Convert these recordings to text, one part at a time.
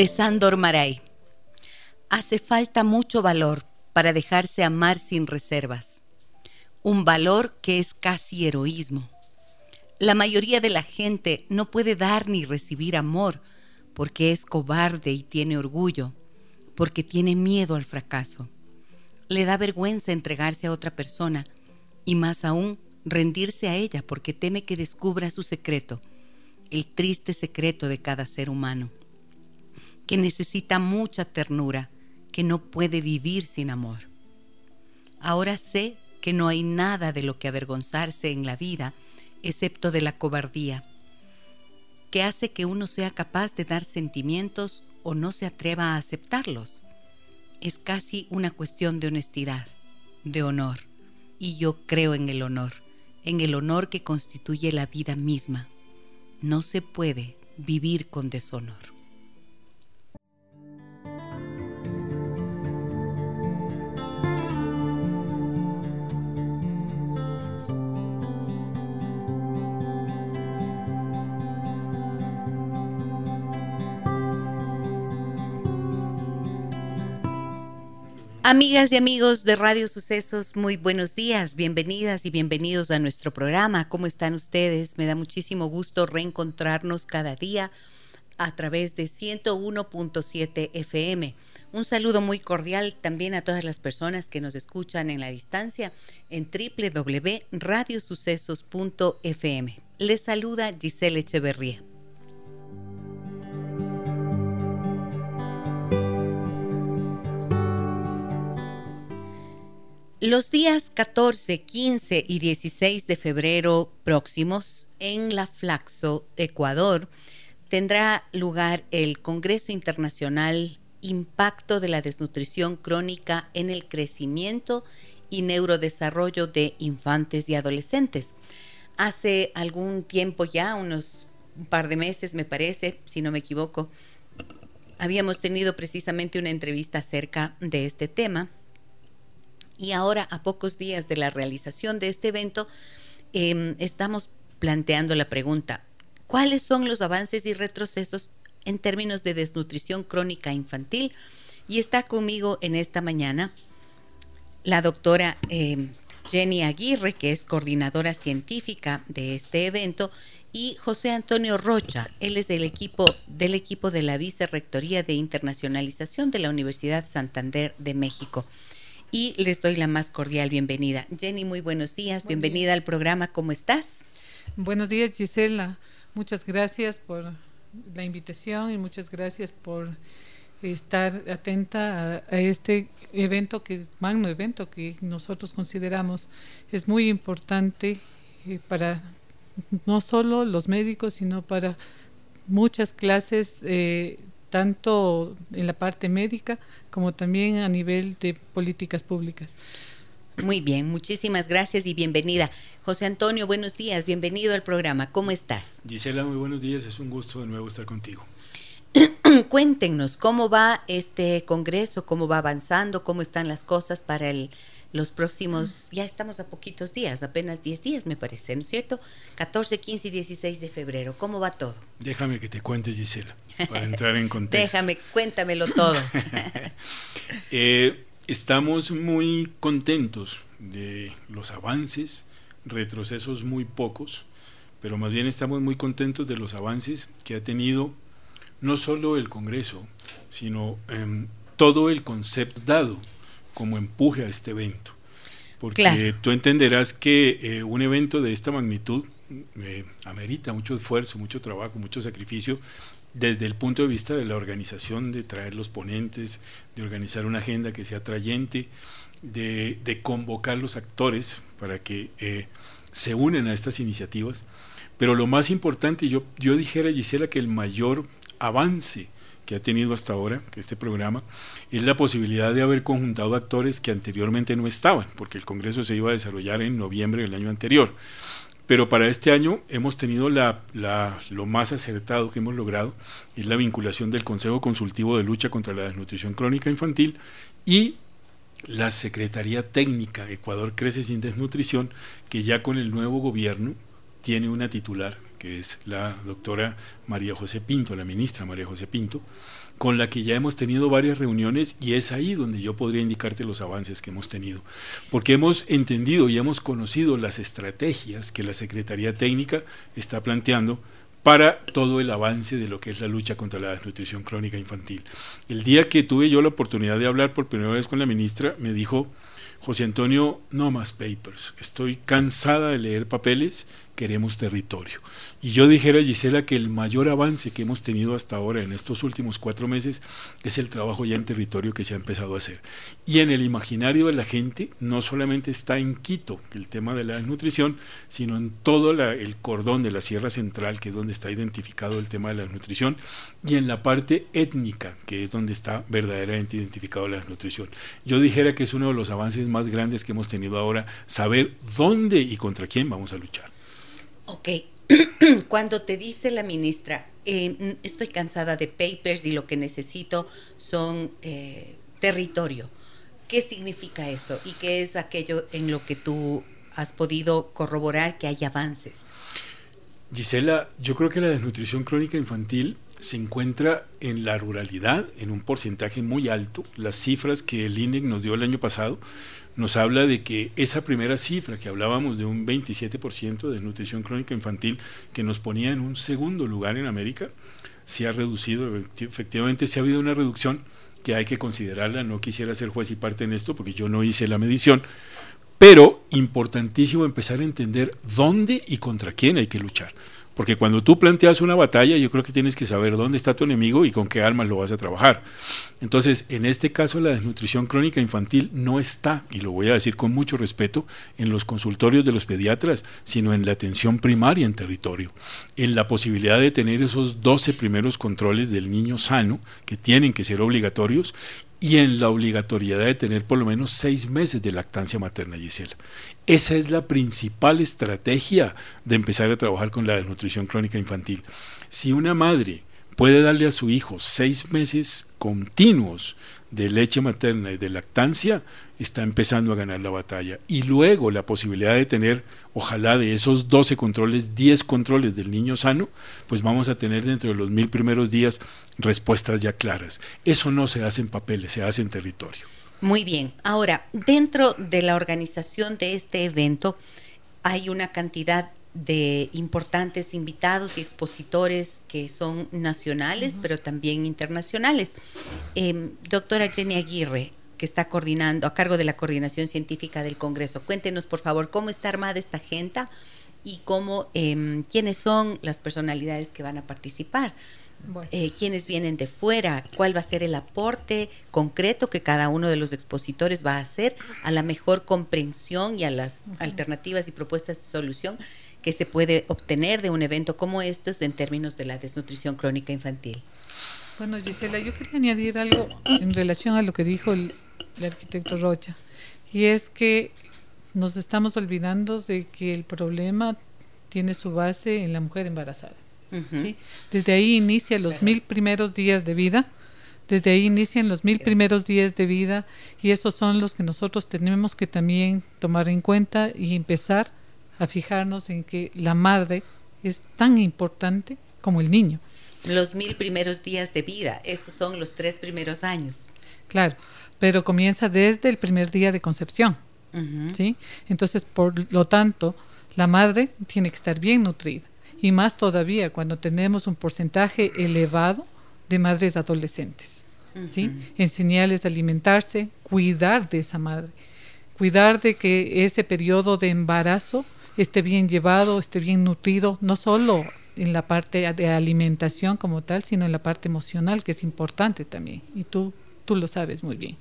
De Sandor Maray. Hace falta mucho valor para dejarse amar sin reservas. Un valor que es casi heroísmo. La mayoría de la gente no puede dar ni recibir amor porque es cobarde y tiene orgullo, porque tiene miedo al fracaso. Le da vergüenza entregarse a otra persona y más aún rendirse a ella porque teme que descubra su secreto, el triste secreto de cada ser humano que necesita mucha ternura, que no puede vivir sin amor. Ahora sé que no hay nada de lo que avergonzarse en la vida excepto de la cobardía, que hace que uno sea capaz de dar sentimientos o no se atreva a aceptarlos. Es casi una cuestión de honestidad, de honor, y yo creo en el honor, en el honor que constituye la vida misma. No se puede vivir con deshonor. Amigas y amigos de Radio Sucesos, muy buenos días, bienvenidas y bienvenidos a nuestro programa. ¿Cómo están ustedes? Me da muchísimo gusto reencontrarnos cada día a través de 101.7 FM. Un saludo muy cordial también a todas las personas que nos escuchan en la distancia en www.radiosucesos.fm. Les saluda Giselle Echeverría. Los días 14, 15 y 16 de febrero próximos en La Flaxo, Ecuador, tendrá lugar el Congreso Internacional Impacto de la Desnutrición Crónica en el Crecimiento y Neurodesarrollo de Infantes y Adolescentes. Hace algún tiempo ya, unos un par de meses me parece, si no me equivoco, habíamos tenido precisamente una entrevista acerca de este tema y ahora, a pocos días de la realización de este evento, em, estamos planteando la pregunta, ¿cuáles son los avances y retrocesos en términos de desnutrición crónica infantil? Y está conmigo en esta mañana la doctora em, Jenny Aguirre, que es coordinadora científica de este evento, y José Antonio Rocha, él es del equipo, del equipo de la Vicerrectoría de Internacionalización de la Universidad Santander de México y les doy la más cordial bienvenida. Jenny, muy buenos días, bienvenida al programa, ¿cómo estás? Buenos días, Gisela. Muchas gracias por la invitación y muchas gracias por estar atenta a, este evento, que magno evento que nosotros consideramos es muy importante eh, para no solo los médicos, sino para muchas clases eh, tanto en la parte médica como también a nivel de políticas públicas. Muy bien, muchísimas gracias y bienvenida. José Antonio, buenos días, bienvenido al programa. ¿Cómo estás? Gisela, muy buenos días, es un gusto de nuevo estar contigo. Cuéntenos cómo va este congreso, cómo va avanzando, cómo están las cosas para el los próximos, ya estamos a poquitos días, apenas 10 días me parece, ¿no es cierto? 14, 15 y 16 de febrero. ¿Cómo va todo? Déjame que te cuente, Gisela, para entrar en contexto. Déjame, cuéntamelo todo. Eh, estamos muy contentos de los avances, retrocesos muy pocos, pero más bien estamos muy contentos de los avances que ha tenido no solo el Congreso, sino em, todo el concepto dado como empuje a este evento. Porque tú entenderás que eh, un evento de esta magnitud eh, amerita mucho esfuerzo, mucho trabajo, mucho sacrificio desde el punto de vista de la organización, de traer los ponentes, de organizar una agenda que sea atrayente, de, convocar los actores para que eh, se unen a estas iniciativas. Pero lo más importante, yo, yo dijera, Gisela, que el mayor avance que ha tenido hasta ahora, este programa, es la posibilidad de haber conjuntado actores que anteriormente no estaban, porque el Congreso se iba a desarrollar en noviembre del año anterior. Pero para este año hemos tenido la, lo más acertado que hemos logrado, es la vinculación del Consejo Consultivo de Lucha contra la Desnutrición Crónica Infantil y la Secretaría Técnica Ecuador Crece sin Desnutrición, que ya con el nuevo gobierno tiene una titular que es la doctora María José Pinto, la ministra María José Pinto, con la que ya hemos tenido varias reuniones y es ahí donde yo podría indicarte los avances que hemos tenido, porque hemos entendido y hemos conocido las estrategias que la Secretaría Técnica está planteando para todo el avance de lo que es la lucha contra la desnutrición crónica infantil. El día que tuve yo la oportunidad de hablar por primera vez con la ministra, me dijo, José Antonio, no más papers, estoy cansada de leer papeles, queremos territorio. Y yo dijera, Gisela, que el mayor avance que hemos tenido hasta ahora en estos últimos cuatro meses es el trabajo ya en territorio que se ha empezado a hacer. Y en el imaginario de la gente no solamente está en Quito el tema de la desnutrición, sino en todo el cordón de la Sierra Central, que es donde está identificado el tema de la desnutrición, y en la parte étnica, que es donde está verdaderamente identificado la desnutrición. Yo dijera que es uno de los avances más grandes que hemos tenido ahora, saber dónde y contra quién vamos a luchar. Ok, cuando te dice la ministra, eh, estoy cansada de papers y lo que necesito son eh, territorio, ¿qué significa eso? ¿Y qué es aquello en lo que tú has podido corroborar que hay avances? Gisela, yo creo que la desnutrición crónica infantil se encuentra en la ruralidad en un porcentaje muy alto. Las cifras que el INEC nos dio el año pasado nos habla de que esa primera cifra que hablábamos de un 27% de nutrición crónica infantil que nos ponía en un segundo lugar en América, se ha reducido, efectivamente se ha habido una reducción que hay que considerarla, no quisiera ser juez y parte en esto porque yo no hice la medición, pero importantísimo empezar a entender dónde y contra quién hay que luchar. Porque cuando tú planteas una batalla, yo creo que tienes que saber dónde está tu enemigo y con qué armas lo vas a trabajar. Entonces, en este caso, la desnutrición crónica infantil no está, y lo voy a decir con mucho respeto, en los consultorios de los pediatras, sino en la atención primaria en territorio, en la posibilidad de tener esos 12 primeros controles del niño sano, que tienen que ser obligatorios, y en la obligatoriedad de tener por lo menos seis meses de lactancia materna, Gisela. Esa es la principal estrategia de empezar a trabajar con la desnutrición crónica infantil. Si una madre puede darle a su hijo seis meses continuos de leche materna y de lactancia, está empezando a ganar la batalla. Y luego la posibilidad de tener, ojalá de esos 12 controles, 10 controles del niño sano, pues vamos a tener dentro de los mil primeros días respuestas ya claras. Eso no se hace en papeles, se hace en territorio. Muy bien. Ahora, dentro de la organización de este evento hay una cantidad de importantes invitados y expositores que son nacionales, pero también internacionales. Em, doctora Jenny Aguirre, que está coordinando, a cargo de la coordinación científica del Congreso, cuéntenos, por favor, cómo está armada esta agenda y cómo, em, quiénes son las personalidades que van a participar. Eh, quiénes vienen de fuera, cuál va a ser el aporte concreto que cada uno de los expositores va a hacer a la mejor comprensión y a las alternativas y propuestas de solución que se puede obtener de un evento como estos en términos de la desnutrición crónica infantil. Bueno, Gisela, yo quería añadir algo en relación a lo que dijo el, arquitecto Rocha, y es que nos estamos olvidando de que el problema tiene su base en la mujer embarazada. Desde ahí inicia los mil primeros días de vida, desde ahí inician los mil primeros días de vida y esos son los que nosotros tenemos que también tomar en cuenta y empezar a fijarnos en que la madre es tan importante como el niño. Los mil primeros días de vida, estos son los tres primeros años. Claro, pero comienza desde el primer día de concepción. ¿sí? Entonces, por lo tanto, la madre tiene que estar bien nutrida. Y más todavía cuando tenemos un porcentaje elevado de madres adolescentes. ¿sí? Enseñarles a alimentarse, cuidar de esa madre, cuidar de que ese periodo de embarazo esté bien llevado, esté bien nutrido, no solo en la parte de alimentación como tal, sino en la parte emocional, que es importante también. Y tú, tú lo sabes muy bien.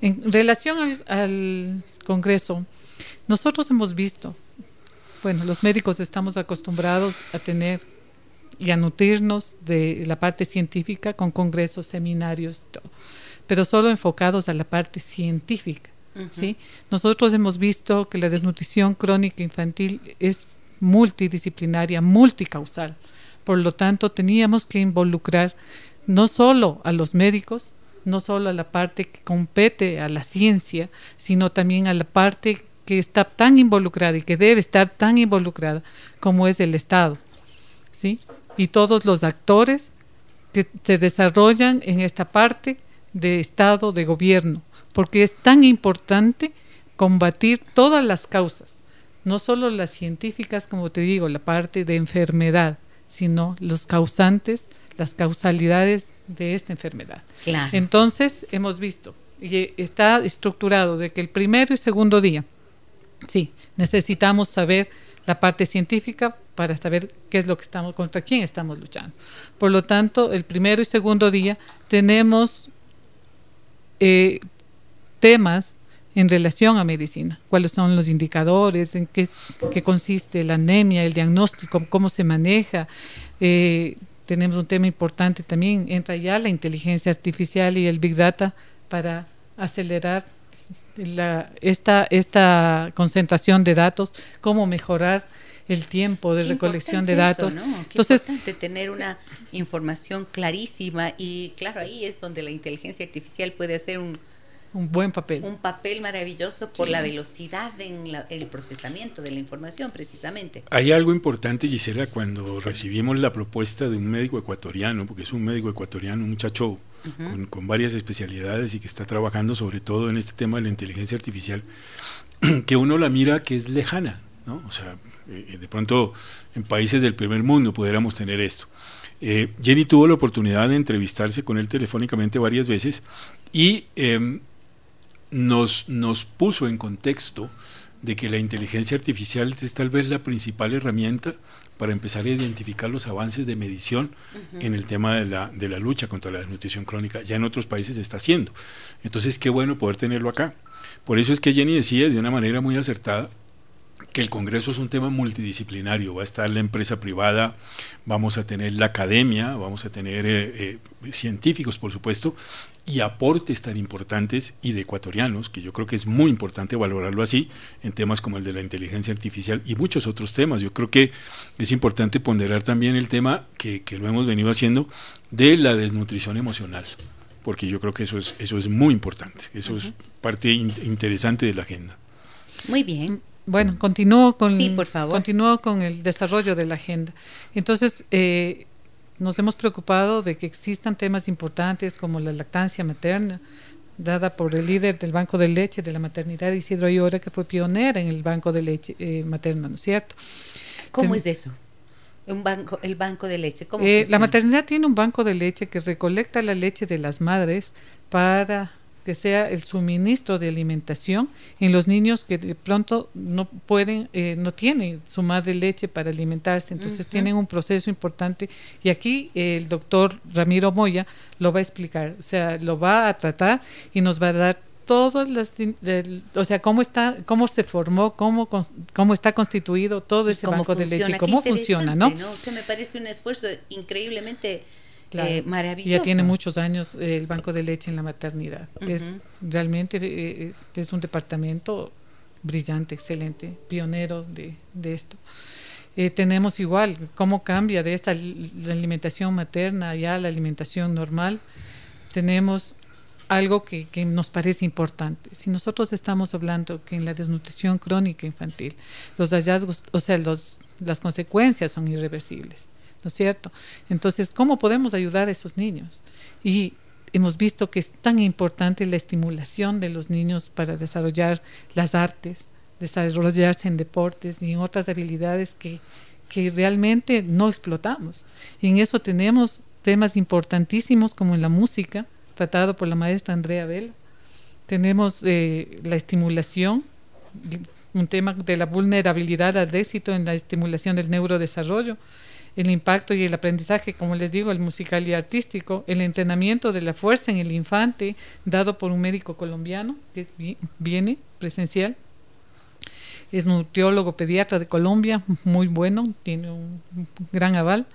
En relación al, Congreso, nosotros hemos visto, bueno, los médicos estamos acostumbrados a tener y a nutrirnos de la parte científica con congresos, seminarios, pero solo enfocados a la parte científica. ¿Sí? Nosotros hemos visto que la desnutrición crónica infantil es multidisciplinaria, multicausal. Por lo tanto, teníamos que involucrar no solo a los médicos, no solo a la parte que compete a la ciencia, sino también a la parte que está tan involucrada y que debe estar tan involucrada como es el Estado. ¿sí? Y todos los actores que se desarrollan en esta parte de Estado, de gobierno, porque es tan importante combatir todas las causas, no solo las científicas, como te digo, la parte de enfermedad, sino los causantes, las causalidades de esta enfermedad. Entonces, hemos visto, y está estructurado de que el primero y segundo día, sí, necesitamos saber la parte científica para saber qué es lo que estamos, contra quién estamos luchando. Por lo tanto, el primero y segundo día tenemos eh, temas en relación a medicina, cuáles son los indicadores, en qué, consiste la anemia, el diagnóstico, cómo se maneja. Eh, tenemos un tema importante también, entra ya la inteligencia artificial y el big data para acelerar la, esta, esta concentración de datos, cómo mejorar el tiempo de recolección de datos. Entonces, importante tener una información clarísima y claro, ahí es donde la inteligencia artificial puede hacer un, un buen papel. Un papel maravilloso por la velocidad en el procesamiento de la información, precisamente. Hay algo importante, Gisela, cuando recibimos la propuesta de un médico ecuatoriano, porque es un médico ecuatoriano, un muchacho con, con, varias especialidades y que está trabajando sobre todo en este tema de la inteligencia artificial, que uno la mira que es lejana, ¿no? O sea, eh, de pronto en países del primer mundo pudiéramos tener esto. Eh, Jenny tuvo la oportunidad de entrevistarse con él telefónicamente varias veces y em, nos, nos puso en contexto de que la inteligencia artificial es tal vez la principal herramienta para empezar a identificar los avances de medición en el tema de la, de la lucha contra la desnutrición crónica. Ya en otros países se está haciendo. Entonces, qué bueno poder tenerlo acá. Por eso es que Jenny decía de una manera muy acertada que el Congreso es un tema multidisciplinario, va a estar la empresa privada, vamos a tener la academia, vamos a tener eh, eh, científicos, por supuesto, y aportes tan importantes y de ecuatorianos, que yo creo que es muy importante valorarlo así, en temas como el de la inteligencia artificial y muchos otros temas. Yo creo que es importante ponderar también el tema que, que lo hemos venido haciendo de la desnutrición emocional, porque yo creo que eso es, eso es muy importante, eso es parte interesante de la agenda. Muy bien. Bueno, continúo con, continúo con el desarrollo de la agenda. Entonces, eh, nos hemos preocupado de que existan temas importantes como la lactancia materna, dada por el líder del Banco de Leche de la Maternidad, Isidro Ayora, que fue pionera en el Banco de Leche eh, materna, ¿no es cierto? ¿Cómo es eso? Un banco, el banco de leche. ¿cómo eh, la maternidad tiene un banco de leche que recolecta la leche de las madres para que sea el suministro de alimentación en los niños que de pronto no pueden, eh, no tienen su madre leche para alimentarse, entonces tienen un proceso importante y aquí el doctor Ramiro Moya lo va a explicar, o sea, lo va a tratar y nos va a dar todas las, o sea, cómo está, cómo se formó, cómo, cómo está constituido todo ese banco de leche, cómo funciona, ¿no? ¿no? O sea, me parece un esfuerzo increíblemente eh, maravilloso. Ya tiene muchos años eh, el Banco de Leche en la maternidad. Es realmente eh, es un departamento brillante, excelente, pionero de, de esto. tenemos igual cómo cambia de esta la alimentación materna ya a la alimentación normal. Tenemos algo que, que, nos parece importante. Si nosotros estamos hablando que en la desnutrición crónica infantil los hallazgos, o sea, los, las consecuencias son irreversibles. ¿No es cierto? Entonces, ¿cómo podemos ayudar a esos niños? Y hemos visto que es tan importante la estimulación de los niños para desarrollar las artes, desarrollarse en deportes y en otras habilidades que, que realmente no explotamos. Y en eso tenemos temas importantísimos como en la música, tratado por la maestra Andrea Vela. Tenemos eh, la estimulación, un tema de la vulnerabilidad al éxito en la estimulación del neurodesarrollo el impacto y el aprendizaje, como les digo, el musical y artístico, el entrenamiento de la fuerza en el infante, dado por un médico colombiano que viene presencial. Es nutriólogo pediatra de Colombia, muy bueno, tiene un gran aval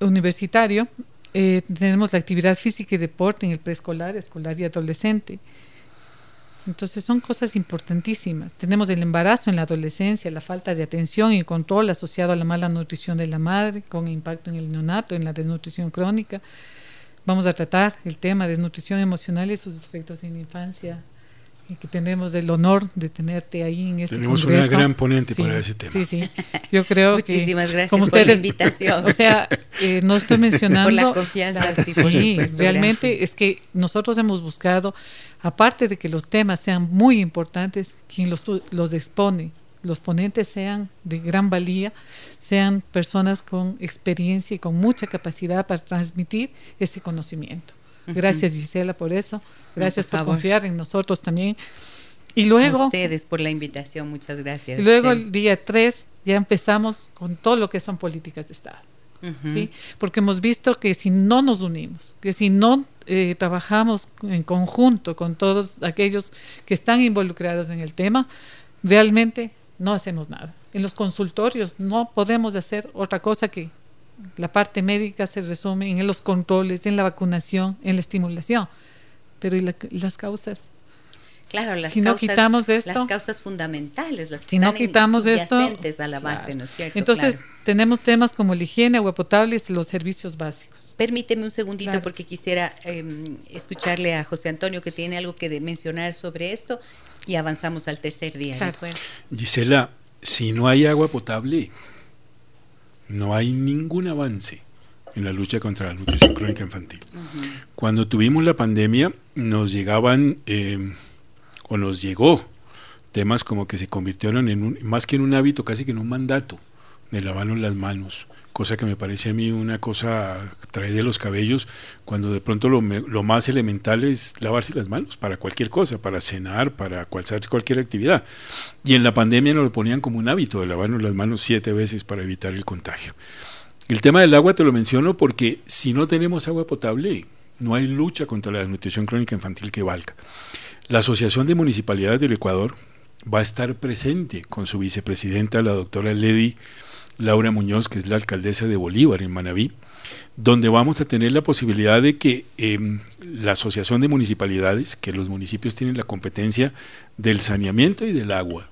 universitario. Eh, tenemos la actividad física y deporte en el preescolar, escolar y adolescente. Entonces son cosas importantísimas. Tenemos el embarazo en la adolescencia, la falta de atención y control asociado a la mala nutrición de la madre, con impacto en el neonato, en la desnutrición crónica. Vamos a tratar el tema de desnutrición emocional y sus efectos en la infancia, que tenemos el honor de tenerte ahí en este Tenemos una gran ponente para ese tema. Sí, sí. Yo creo Muchísimas gracias como por la invitación. O sea, eh, no estoy mencionando... Por la confianza, sí, realmente es que nosotros hemos buscado, aparte de que los temas sean muy importantes, quien los, los expone, los ponentes sean de gran valía, sean personas con experiencia y con mucha capacidad para transmitir ese conocimiento. Gracias Gisela por eso. Gracias por, confiar en nosotros también. Y luego... A ustedes por la invitación, muchas gracias. Luego el día 3 ya empezamos con todo lo que son políticas de Estado. ¿sí? Porque hemos visto que si no nos unimos, que si no eh, trabajamos en conjunto con todos aquellos que están involucrados en el tema, realmente no hacemos nada. En los consultorios no podemos hacer otra cosa que la parte médica se resume en los controles, en la vacunación, en la estimulación. Pero ¿y, las causas? Claro, las si no quitamos esto, las causas fundamentales, las que si no quitamos esto, a la base, ¿no es cierto? Entonces tenemos temas como la higiene, agua potable y los servicios básicos. Permíteme un segundito porque quisiera em, escucharle a José Antonio que tiene algo que mencionar sobre esto y avanzamos al tercer día. Gisela, si no hay agua potable, no hay ningún avance en la lucha contra la nutrición crónica infantil. Cuando tuvimos la pandemia, nos llegaban, eh, o nos llegó, temas como que se convirtieron en un, más que en un hábito, casi que en un mandato de lavarnos las manos, cosa que me parece a mí una cosa trae de los cabellos, cuando de pronto lo, más elemental es lavarse las manos para cualquier cosa, para cenar, para cualquier, cualquier actividad. Y en la pandemia nos lo ponían como un hábito de lavarnos las manos siete veces para evitar el contagio. El tema del agua te lo menciono porque si no tenemos agua potable, no hay lucha contra la desnutrición crónica infantil que valga. La Asociación de Municipalidades del Ecuador va a estar presente con su vicepresidenta, la doctora Lady Laura Muñoz, que es la alcaldesa de Bolívar en Manabí, donde vamos a tener la posibilidad de que em, la Asociación de Municipalidades, que los municipios tienen la competencia del saneamiento y del agua,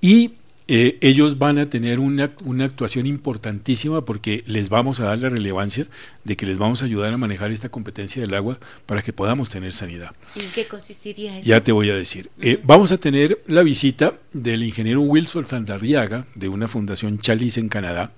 y eh, ellos van a tener una, una, actuación importantísima porque les vamos a dar la relevancia de que les vamos a ayudar a manejar esta competencia del agua para que podamos tener sanidad. ¿Y en qué consistiría eso? Ya te voy a decir. Eh, vamos a tener la visita del ingeniero Wilson Sandarriaga de una fundación Chalice en Canadá,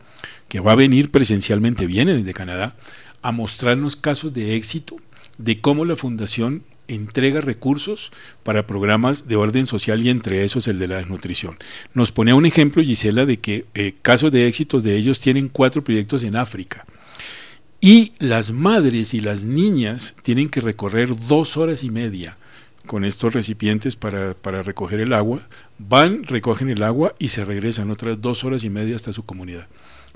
que va a venir presencialmente, viene desde Canadá, a mostrarnos casos de éxito de cómo la fundación entrega recursos para programas de orden social y entre esos el de la desnutrición. Nos pone un ejemplo, Gisela, de que eh, casos de éxitos de ellos tienen cuatro proyectos en África. Y las madres y las niñas tienen que recorrer dos horas y media con estos recipientes para, para, recoger el agua, van, recogen el agua y se regresan otras dos horas y media hasta su comunidad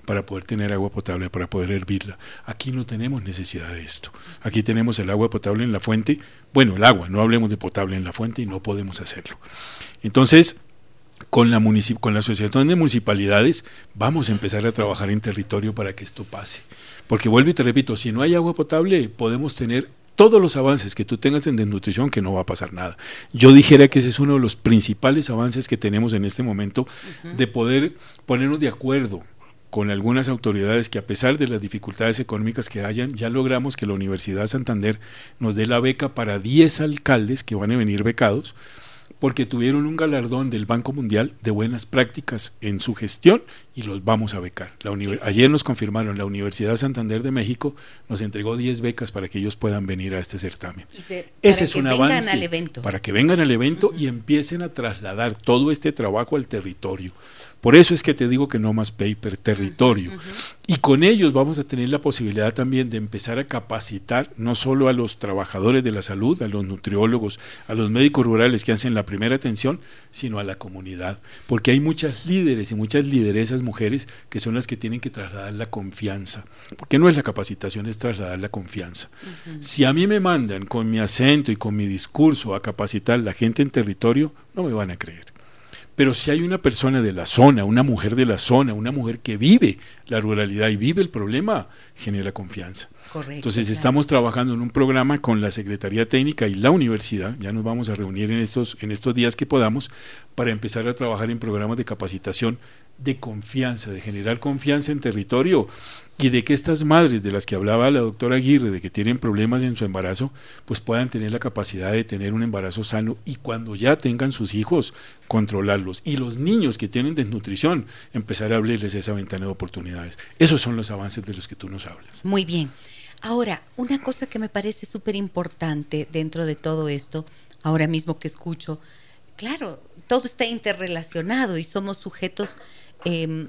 para poder tener agua potable, para poder hervirla. Aquí no tenemos necesidad de esto. Aquí tenemos el agua potable en la fuente. Bueno, el agua, no hablemos de potable en la fuente y no podemos hacerlo. Entonces, con la, con la Asociación de Municipalidades vamos a empezar a trabajar en territorio para que esto pase. Porque vuelvo y te repito, si no hay agua potable, podemos tener todos los avances que tú tengas en desnutrición que no va a pasar nada. Yo dijera que ese es uno de los principales avances que tenemos en este momento de poder ponernos de acuerdo con algunas autoridades que a pesar de las dificultades económicas que hayan, ya logramos que la Universidad de Santander nos dé la beca para 10 alcaldes que van a venir becados, porque tuvieron un galardón del Banco Mundial de buenas prácticas en su gestión y los vamos a becar. La ayer nos confirmaron, la Universidad de Santander de México nos entregó 10 becas para que ellos puedan venir a este certamen. Ese es un avance para que vengan al evento y empiecen a trasladar todo este trabajo al territorio Por eso es que te digo que no más paper, territorio. Y con ellos vamos a tener la posibilidad también de empezar a capacitar no solo a los trabajadores de la salud, a los nutriólogos, a los médicos rurales que hacen la primera atención, sino a la comunidad. Porque hay muchas líderes y muchas lideresas mujeres que son las que tienen que trasladar la confianza. Porque no es la capacitación, es trasladar la confianza. Si a mí me mandan con mi acento y con mi discurso a capacitar la gente en territorio, no me van a creer. Pero si hay una persona de la zona, una mujer de la zona, una mujer que vive la ruralidad y vive el problema, genera confianza. Entonces estamos trabajando en un programa con la Secretaría Técnica y la universidad, ya nos vamos a reunir en estos, en estos días que podamos, para empezar a trabajar en programas de capacitación de confianza, de generar confianza en territorio y de que estas madres de las que hablaba la doctora Aguirre, de que tienen problemas en su embarazo, pues puedan tener la capacidad de tener un embarazo sano y cuando ya tengan sus hijos, controlarlos. Y los niños que tienen desnutrición, empezar a abrirles esa ventana de oportunidades. Esos son los avances de los que tú nos hablas. Muy bien. Ahora, una cosa que me parece súper importante dentro de todo esto, ahora mismo que escucho, claro, todo está interrelacionado y somos sujetos eh,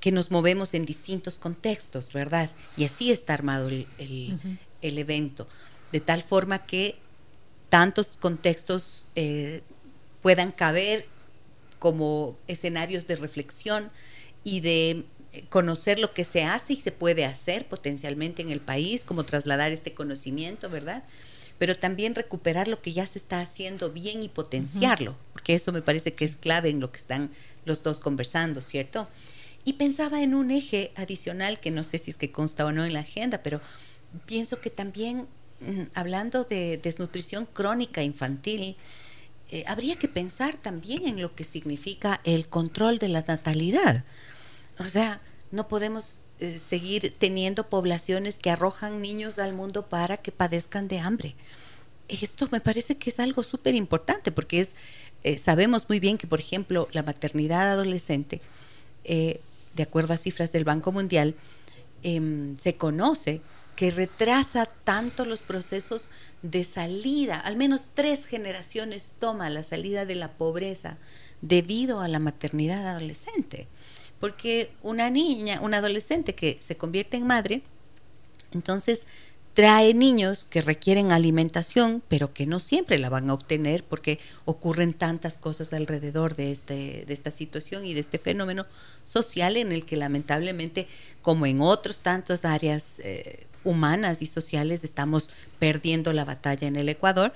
que nos movemos en distintos contextos, ¿verdad? Y así está armado el, evento, de tal forma que tantos contextos eh, puedan caber como escenarios de reflexión y de eh, conocer lo que se hace y se puede hacer potencialmente en el país, como trasladar este conocimiento, ¿verdad? Pero también recuperar lo que ya se está haciendo bien y potenciarlo, porque eso me parece que es clave en lo que están los dos conversando, ¿cierto? Y pensaba en un eje adicional que no sé si es que consta o no en la agenda, pero pienso que también, mm, hablando de desnutrición crónica infantil, eh, habría que pensar también en lo que significa el control de la natalidad. O sea, no podemos eh, seguir teniendo poblaciones que arrojan niños al mundo para que padezcan de hambre. Esto me parece que es algo súper importante porque es, eh, sabemos muy bien que, por ejemplo, la maternidad adolescente de acuerdo a cifras del Banco Mundial, em, se conoce que retrasa tanto los procesos de salida, al menos tres generaciones toma la salida de la pobreza debido a la maternidad adolescente. Porque una niña, una adolescente que se convierte en madre, entonces trae niños que requieren alimentación, pero que no siempre la van a obtener porque ocurren tantas cosas alrededor de, este, de esta situación y de este fenómeno social en el que lamentablemente, como en otras tantas áreas eh, humanas y sociales, estamos perdiendo la batalla en el Ecuador.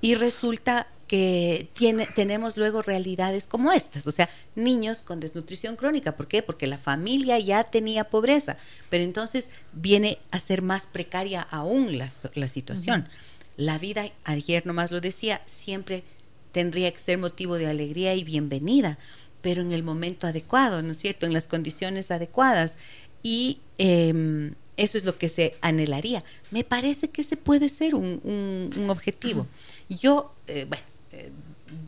Y resulta que tiene, tenemos luego realidades como estas, o sea, niños con desnutrición crónica. ¿Por qué? Porque la familia ya tenía pobreza, pero entonces viene a ser más precaria aún la, la situación. La vida, ayer nomás lo decía, siempre tendría que ser motivo de alegría y bienvenida, pero en el momento adecuado, ¿no es cierto? En las condiciones adecuadas. Y em, eso es lo que se anhelaría. Me parece que ese puede ser un, un, objetivo. Yo, eh, bueno, eh,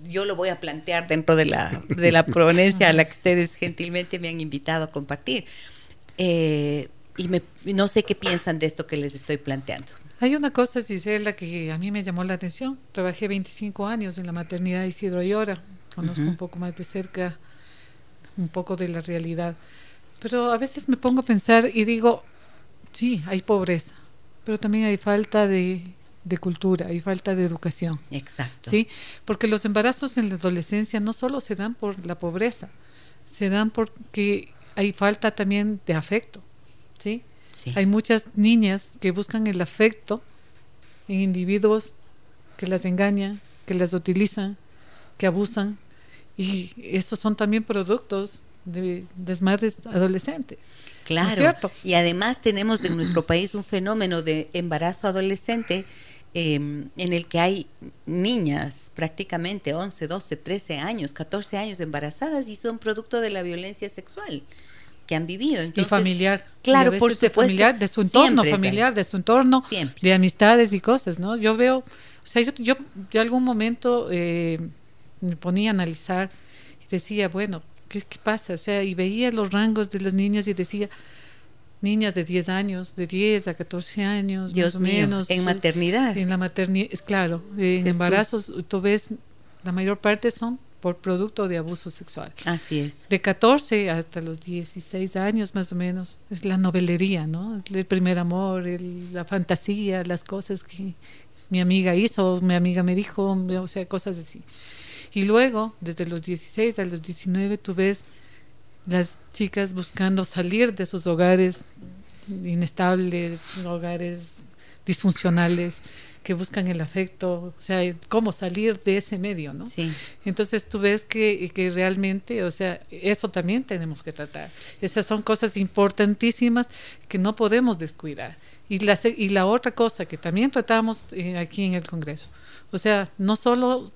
yo lo voy a plantear dentro de la, de la ponencia a la que ustedes gentilmente me han invitado a compartir. Eh, y me, no sé qué piensan de esto que les estoy planteando. Hay una cosa, Gisela, que a mí me llamó la atención. Trabajé 25 años en la maternidad de Isidro Ayora. Conozco un poco más de cerca un poco de la realidad. Pero a veces me pongo a pensar y digo, sí, hay pobreza, pero también hay falta de de cultura y falta de educación. Exacto. ¿Sí? Porque los embarazos en la adolescencia no solo se dan por la pobreza, se dan porque hay falta también de afecto. ¿Sí? Hay muchas niñas que buscan el afecto en individuos que las engañan, que las utilizan, que abusan y esos son también productos de desmadres adolescentes. Claro. y además tenemos en nuestro país un fenómeno de embarazo adolescente Em, en el que hay niñas prácticamente 11, 12, 13 años, 14 años embarazadas y son producto de la violencia sexual que han vivido. y familiar. Claro, por supuesto. De familiar, de su entorno familiar, de su entorno, de amistades y cosas, ¿no? Yo veo, o sea, yo, yo de algún momento eh, me ponía a analizar y decía, bueno, ¿qué, ¿qué pasa? O sea, y veía los rangos de las niñas y decía, niñas de 10 años, de 10 a 14 años, Dios más o menos. En maternidad. En la maternidad, claro. En embarazos, tú ves, la mayor parte son por producto de abuso sexual. Así es. De 14 hasta los 16 años más o menos, es la novelería, ¿no? El primer amor, la fantasía, las cosas que mi amiga hizo, mi amiga me dijo, o sea, cosas así. Y luego, desde los 16 a los 19, tú ves las chicas buscando salir de sus hogares inestables, hogares disfuncionales, que buscan el afecto, o sea, cómo salir de ese medio, ¿no? Sí. Entonces tú ves que, que realmente, o sea, eso también tenemos que tratar. Esas son cosas importantísimas que no podemos descuidar. Y la, y la otra cosa que también tratamos eh, aquí en el Congreso, o sea, no solo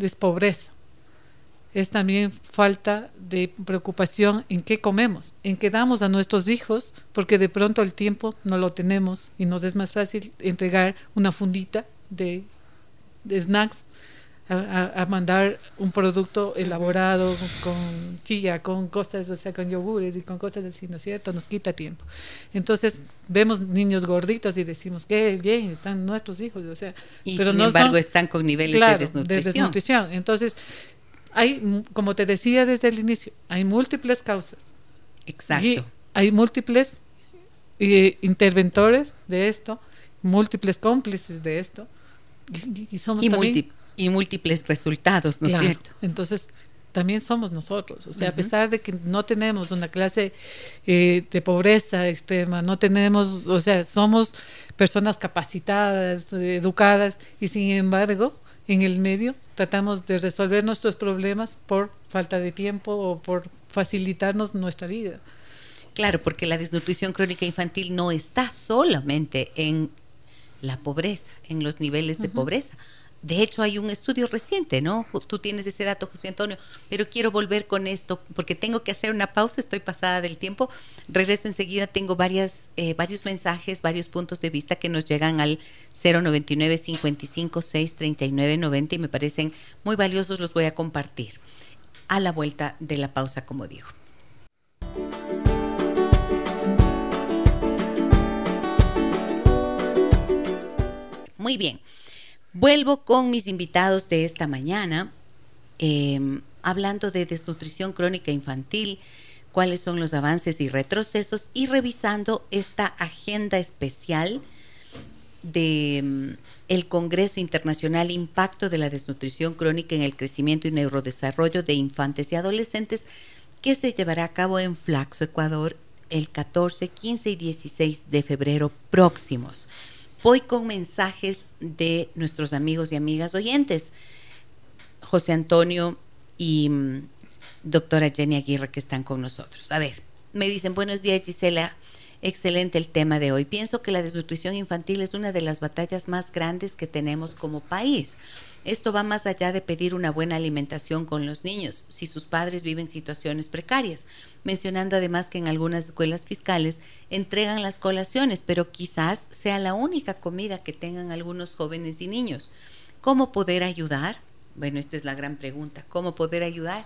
es pobreza, es también falta de preocupación en qué comemos, en qué damos a nuestros hijos, porque de pronto el tiempo no lo tenemos y nos es más fácil entregar una fundita de, snacks a, mandar un producto elaborado con chilla, con cosas, o sea, con yogures y con cosas así, ¿no es cierto? Nos quita tiempo. Entonces, vemos niños gorditos y decimos, qué bien, están nuestros hijos, o sea, y pero sin embargo están con niveles de desnutrición. De desnutrición. Entonces, hay, como te decía desde el inicio, hay múltiples causas. Exacto. hay múltiples eh, interventores de esto, múltiples cómplices de esto. Y, somos y múltiples resultados, ¿no es cierto? Entonces, también somos nosotros. O sea, a pesar de que no tenemos una clase eh, de pobreza extrema, no tenemos, o sea, somos personas capacitadas, educadas, y sin embargo, en el medio, tratamos de resolver nuestros problemas por falta de tiempo o por facilitarnos nuestra vida. Claro, porque la desnutrición crónica infantil no está solamente en la pobreza, en los niveles de pobreza. De hecho, hay un estudio reciente, ¿no? Tú tienes ese dato, José Antonio, pero quiero volver con esto porque tengo que hacer una pausa, estoy pasada del tiempo. Regreso enseguida, tengo varias, eh, varios mensajes, varios puntos de vista que nos llegan al 099 55 6 39 90 y me parecen muy valiosos, los voy a compartir a la vuelta de la pausa, como digo. Muy bien. Vuelvo con mis invitados de esta mañana, em, hablando de desnutrición crónica infantil, cuáles son los avances y retrocesos y revisando esta agenda especial de em, el Congreso Internacional Impacto de la Desnutrición Crónica en el Crecimiento y Neurodesarrollo de Infantes y Adolescentes que se llevará a cabo en Flaxo, Ecuador, el 14, 15 y 16 de febrero próximos. Voy con mensajes de nuestros amigos y amigas oyentes, José Antonio y mm, doctora Jenny Aguirre que están con nosotros. A ver, me dicen, buenos días Gisela, excelente el tema de hoy. Pienso que la desnutrición infantil es una de las batallas más grandes que tenemos como país. Esto va más allá de pedir una buena alimentación con los niños, si sus padres viven situaciones precarias, mencionando además que en algunas escuelas fiscales entregan las colaciones, pero quizás sea la única comida que tengan algunos jóvenes y niños. ¿Cómo poder ayudar? Bueno, esta es la gran pregunta. ¿Cómo poder ayudar?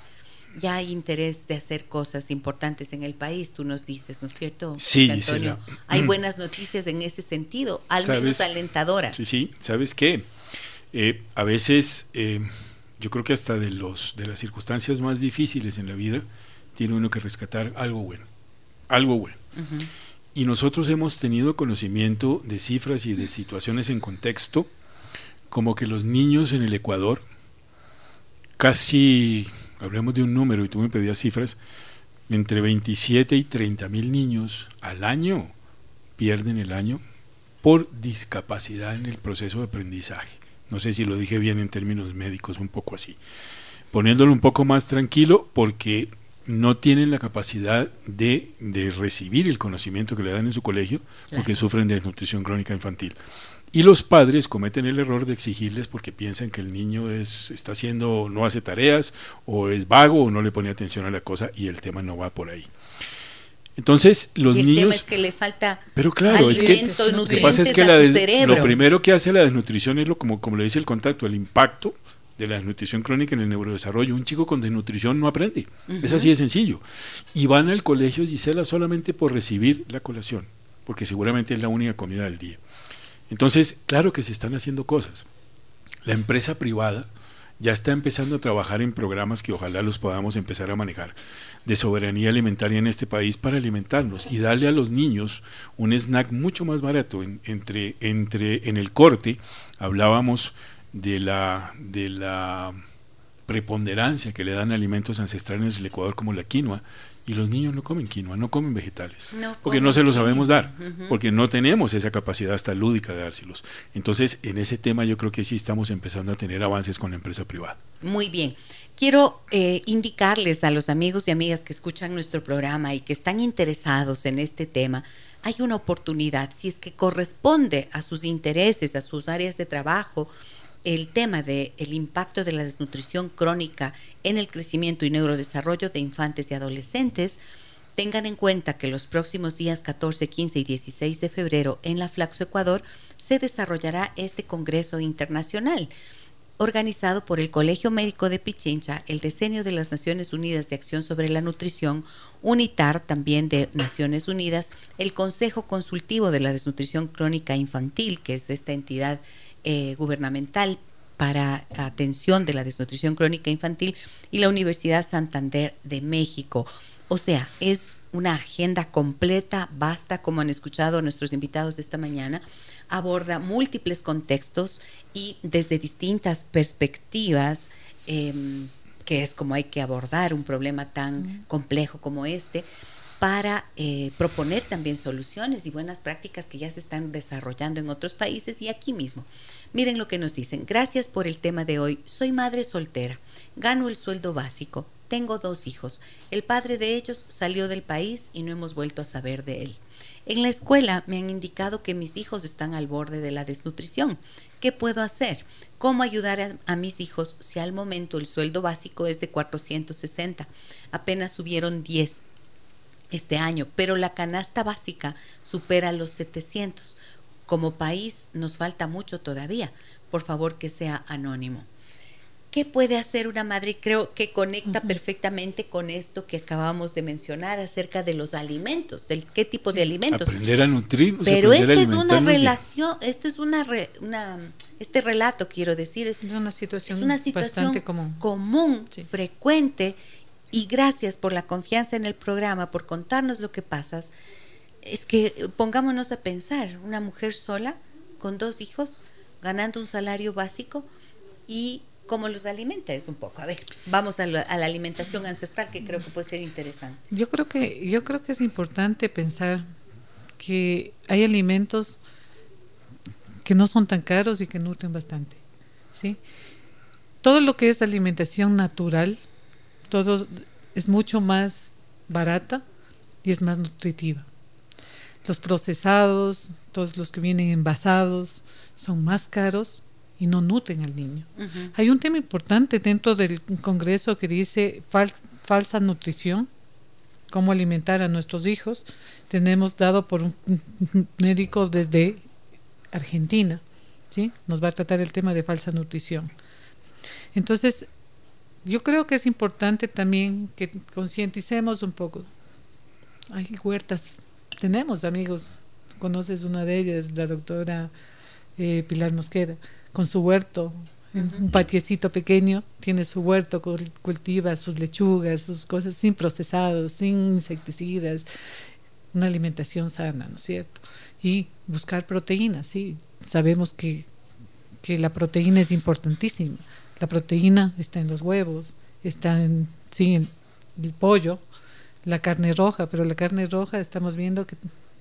Ya hay interés de hacer cosas importantes en el país, tú nos dices, ¿no es cierto? Sí, Antonio? Hay buenas noticias en ese sentido, al menos alentadoras. Sí, sí, ¿sabes qué? Eh, a veces eh, yo creo que hasta de, los, de las circunstancias más difíciles en la vida tiene uno que rescatar algo bueno, algo bueno. Y nosotros hemos tenido conocimiento de cifras y de situaciones en contexto, como que los niños en el Ecuador, casi, hablemos de un número y tú me pedías cifras, entre 27 y 30 mil niños al año pierden el año por discapacidad en el proceso de aprendizaje. No sé si lo dije bien en términos médicos, un poco así. Poniéndolo un poco más tranquilo porque no tienen la capacidad de, recibir el conocimiento que le dan en su colegio porque sufren de desnutrición crónica infantil. Y los padres cometen el error de exigirles porque piensan que el niño es, está haciendo, no hace tareas, o es vago, o no le pone atención a la cosa, y el tema no va por ahí. Entonces, los y el Tema es que le falta pero claro, es que, lo que pasa es que lo primero que hace la desnutrición es lo como, como le dice el contacto, el impacto de la desnutrición crónica en el neurodesarrollo. Un chico con desnutrición no aprende. Es así de sencillo. Y van al colegio Gisela solamente por recibir la colación, porque seguramente es la única comida del día. Entonces, claro que se están haciendo cosas. La empresa privada ya está empezando a trabajar en programas que ojalá los podamos empezar a manejar de soberanía alimentaria en este país para alimentarnos y darle a los niños un snack mucho más barato. entre, entre, en el corte hablábamos de la, de la preponderancia que le dan alimentos ancestrales del Ecuador como la quinoa y los niños no comen quinoa, no comen vegetales, porque no se los sabemos dar, porque no tenemos esa capacidad hasta lúdica de dárselos. Entonces, en ese tema yo creo que sí estamos empezando a tener avances con la empresa privada. Muy bien. Quiero eh, indicarles a los amigos y amigas que escuchan nuestro programa y que están interesados en este tema, hay una oportunidad, si es que corresponde a sus intereses, a sus áreas de trabajo, el tema del el impacto de la desnutrición crónica en el crecimiento y neurodesarrollo de infantes y adolescentes, tengan en cuenta que los próximos días 14, 15 y 16 de febrero en la Flaxo Ecuador se desarrollará este Congreso Internacional organizado por el Colegio Médico de Pichincha, el Decenio de las Naciones Unidas de Acción sobre la Nutrición, UNITAR también de Naciones Unidas, el Consejo Consultivo de la Desnutrición Crónica Infantil, que es esta entidad eh, gubernamental para atención de la desnutrición crónica infantil, y la Universidad Santander de México. O sea, es una agenda completa, basta, como han escuchado nuestros invitados de esta mañana, aborda múltiples contextos y desde distintas perspectivas, em, que es como hay que abordar un problema tan complejo como este, para eh, proponer también soluciones y buenas prácticas que ya se están desarrollando en otros países y aquí mismo. Miren lo que nos dicen. Gracias por el tema de hoy. Soy madre soltera. Gano el sueldo básico. Tengo dos hijos. El padre de ellos salió del país y no hemos vuelto a saber de él. En la escuela me han indicado que mis hijos están al borde de la desnutrición. ¿Qué puedo hacer? ¿Cómo ayudar a, mis hijos si al momento el sueldo básico es de 460? Apenas subieron 10 este año, pero la canasta básica supera los 700. Como país nos falta mucho todavía. Por favor que sea anónimo. ¿Qué puede hacer una madre? Creo que conecta perfectamente con esto que acabamos de mencionar acerca de los alimentos, del qué tipo de alimentos. Aprender a nutrirnos. Pero esta es una relación, esto es una, este relato, quiero decir, es una situación, una situación común, común frecuente, y gracias por la confianza en el programa, por contarnos lo que pasas. Es que pongámonos a pensar, una mujer sola, con dos hijos, ganando un salario básico y cómo los alimenta es un poco. A ver, vamos a la, alimentación ancestral que creo que puede ser interesante. Yo creo que yo creo que es importante pensar que hay alimentos que no son tan caros y que nutren bastante, ¿sí? Todo lo que es alimentación natural, todo es mucho más barata y es más nutritiva. Los procesados, todos los que vienen envasados, son más caros y no nutren al niño. Hay un tema importante dentro del Congreso que dice falsa nutrición, cómo alimentar a nuestros hijos. Tenemos dado por un médico desde Argentina, ¿sí? Nos va a tratar el tema de falsa nutrición. Entonces, yo creo que es importante también que concienticemos un poco. Hay huertas, tenemos amigos, conoces una de ellas, la doctora eh, Pilar Mosquera con su huerto, un patiecito pequeño, tiene su huerto, cultiva sus lechugas, sus cosas sin procesados, sin insecticidas, una alimentación sana, ¿no es cierto? Y buscar proteínas, sí, sabemos que, que la proteína es importantísima. La proteína está en los huevos, está en, sí, el pollo, la carne roja, pero la carne roja estamos viendo que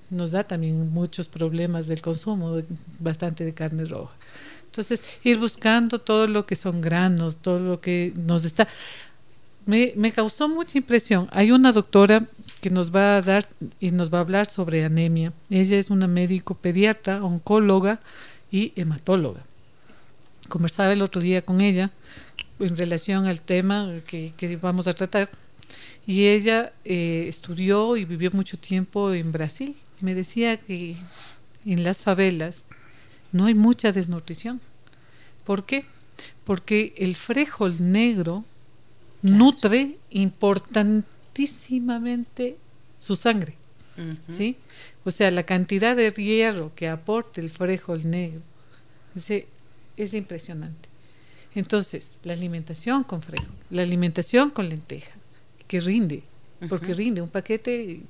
nos da también muchos problemas del consumo, bastante de carne roja. Entonces, ir buscando todo lo que son granos, todo lo que nos está... Me, me causó mucha impresión. Hay una doctora que nos va a dar y nos va a hablar sobre anemia. Ella es una médico pediatra, oncóloga y hematóloga. Conversaba el otro día con ella en relación al tema que, que vamos a tratar y ella eh, estudió y vivió mucho tiempo en Brasil. Me decía que en las favelas no hay mucha desnutrición. ¿Por qué? Porque el frijol negro nutre importantísimamente su sangre. ¿Sí? O sea, la cantidad de hierro que aporta el frijol negro es impresionante. Entonces, la alimentación con frijol, la alimentación con lenteja, que rinde, porque rinde un paquete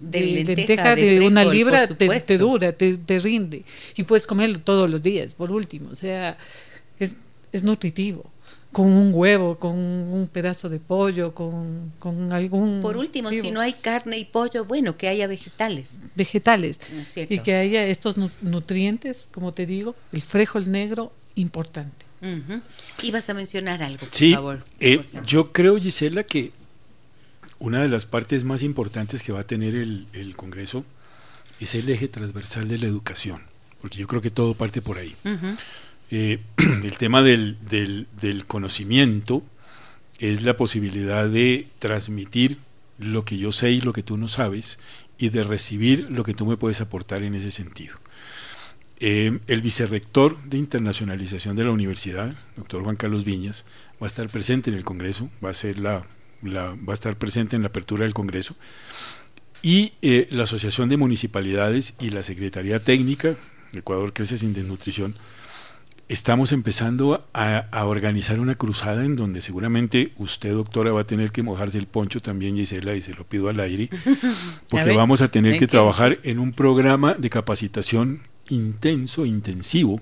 de, lenteja, de, una libra te, dura, te, rinde. Y puedes comerlo todos los días, por último. O sea, es, es nutritivo. Con un huevo, con un pedazo de pollo, con, con algún... Por último, si no hay carne y pollo, bueno, que haya vegetales. Vegetales. y que haya estos nutrientes, como te digo, el frijol negro, importante. Y vas a mencionar algo, por sí, favor. Eh, yo creo, Gisela, que una de las partes más importantes que va a tener el, Congreso es el eje transversal de la educación, porque yo creo que todo parte por ahí. Eh, el tema del, del, conocimiento es la posibilidad de transmitir lo que yo sé y lo que tú no sabes y de recibir lo que tú me puedes aportar en ese sentido. Eh, el vicerrector de internacionalización de la universidad, doctor Juan Carlos Viñas, va a estar presente en el Congreso, va a ser la va a estar presente en la apertura del Congreso. Y eh, la Asociación de Municipalidades y la Secretaría Técnica, Ecuador Crece Sin Desnutrición, estamos empezando a, organizar una cruzada en donde seguramente usted, doctora, va a tener que mojarse el poncho también, Gisela, y se lo pido al aire, porque vamos a tener que trabajar en un programa de capacitación intenso, intensivo,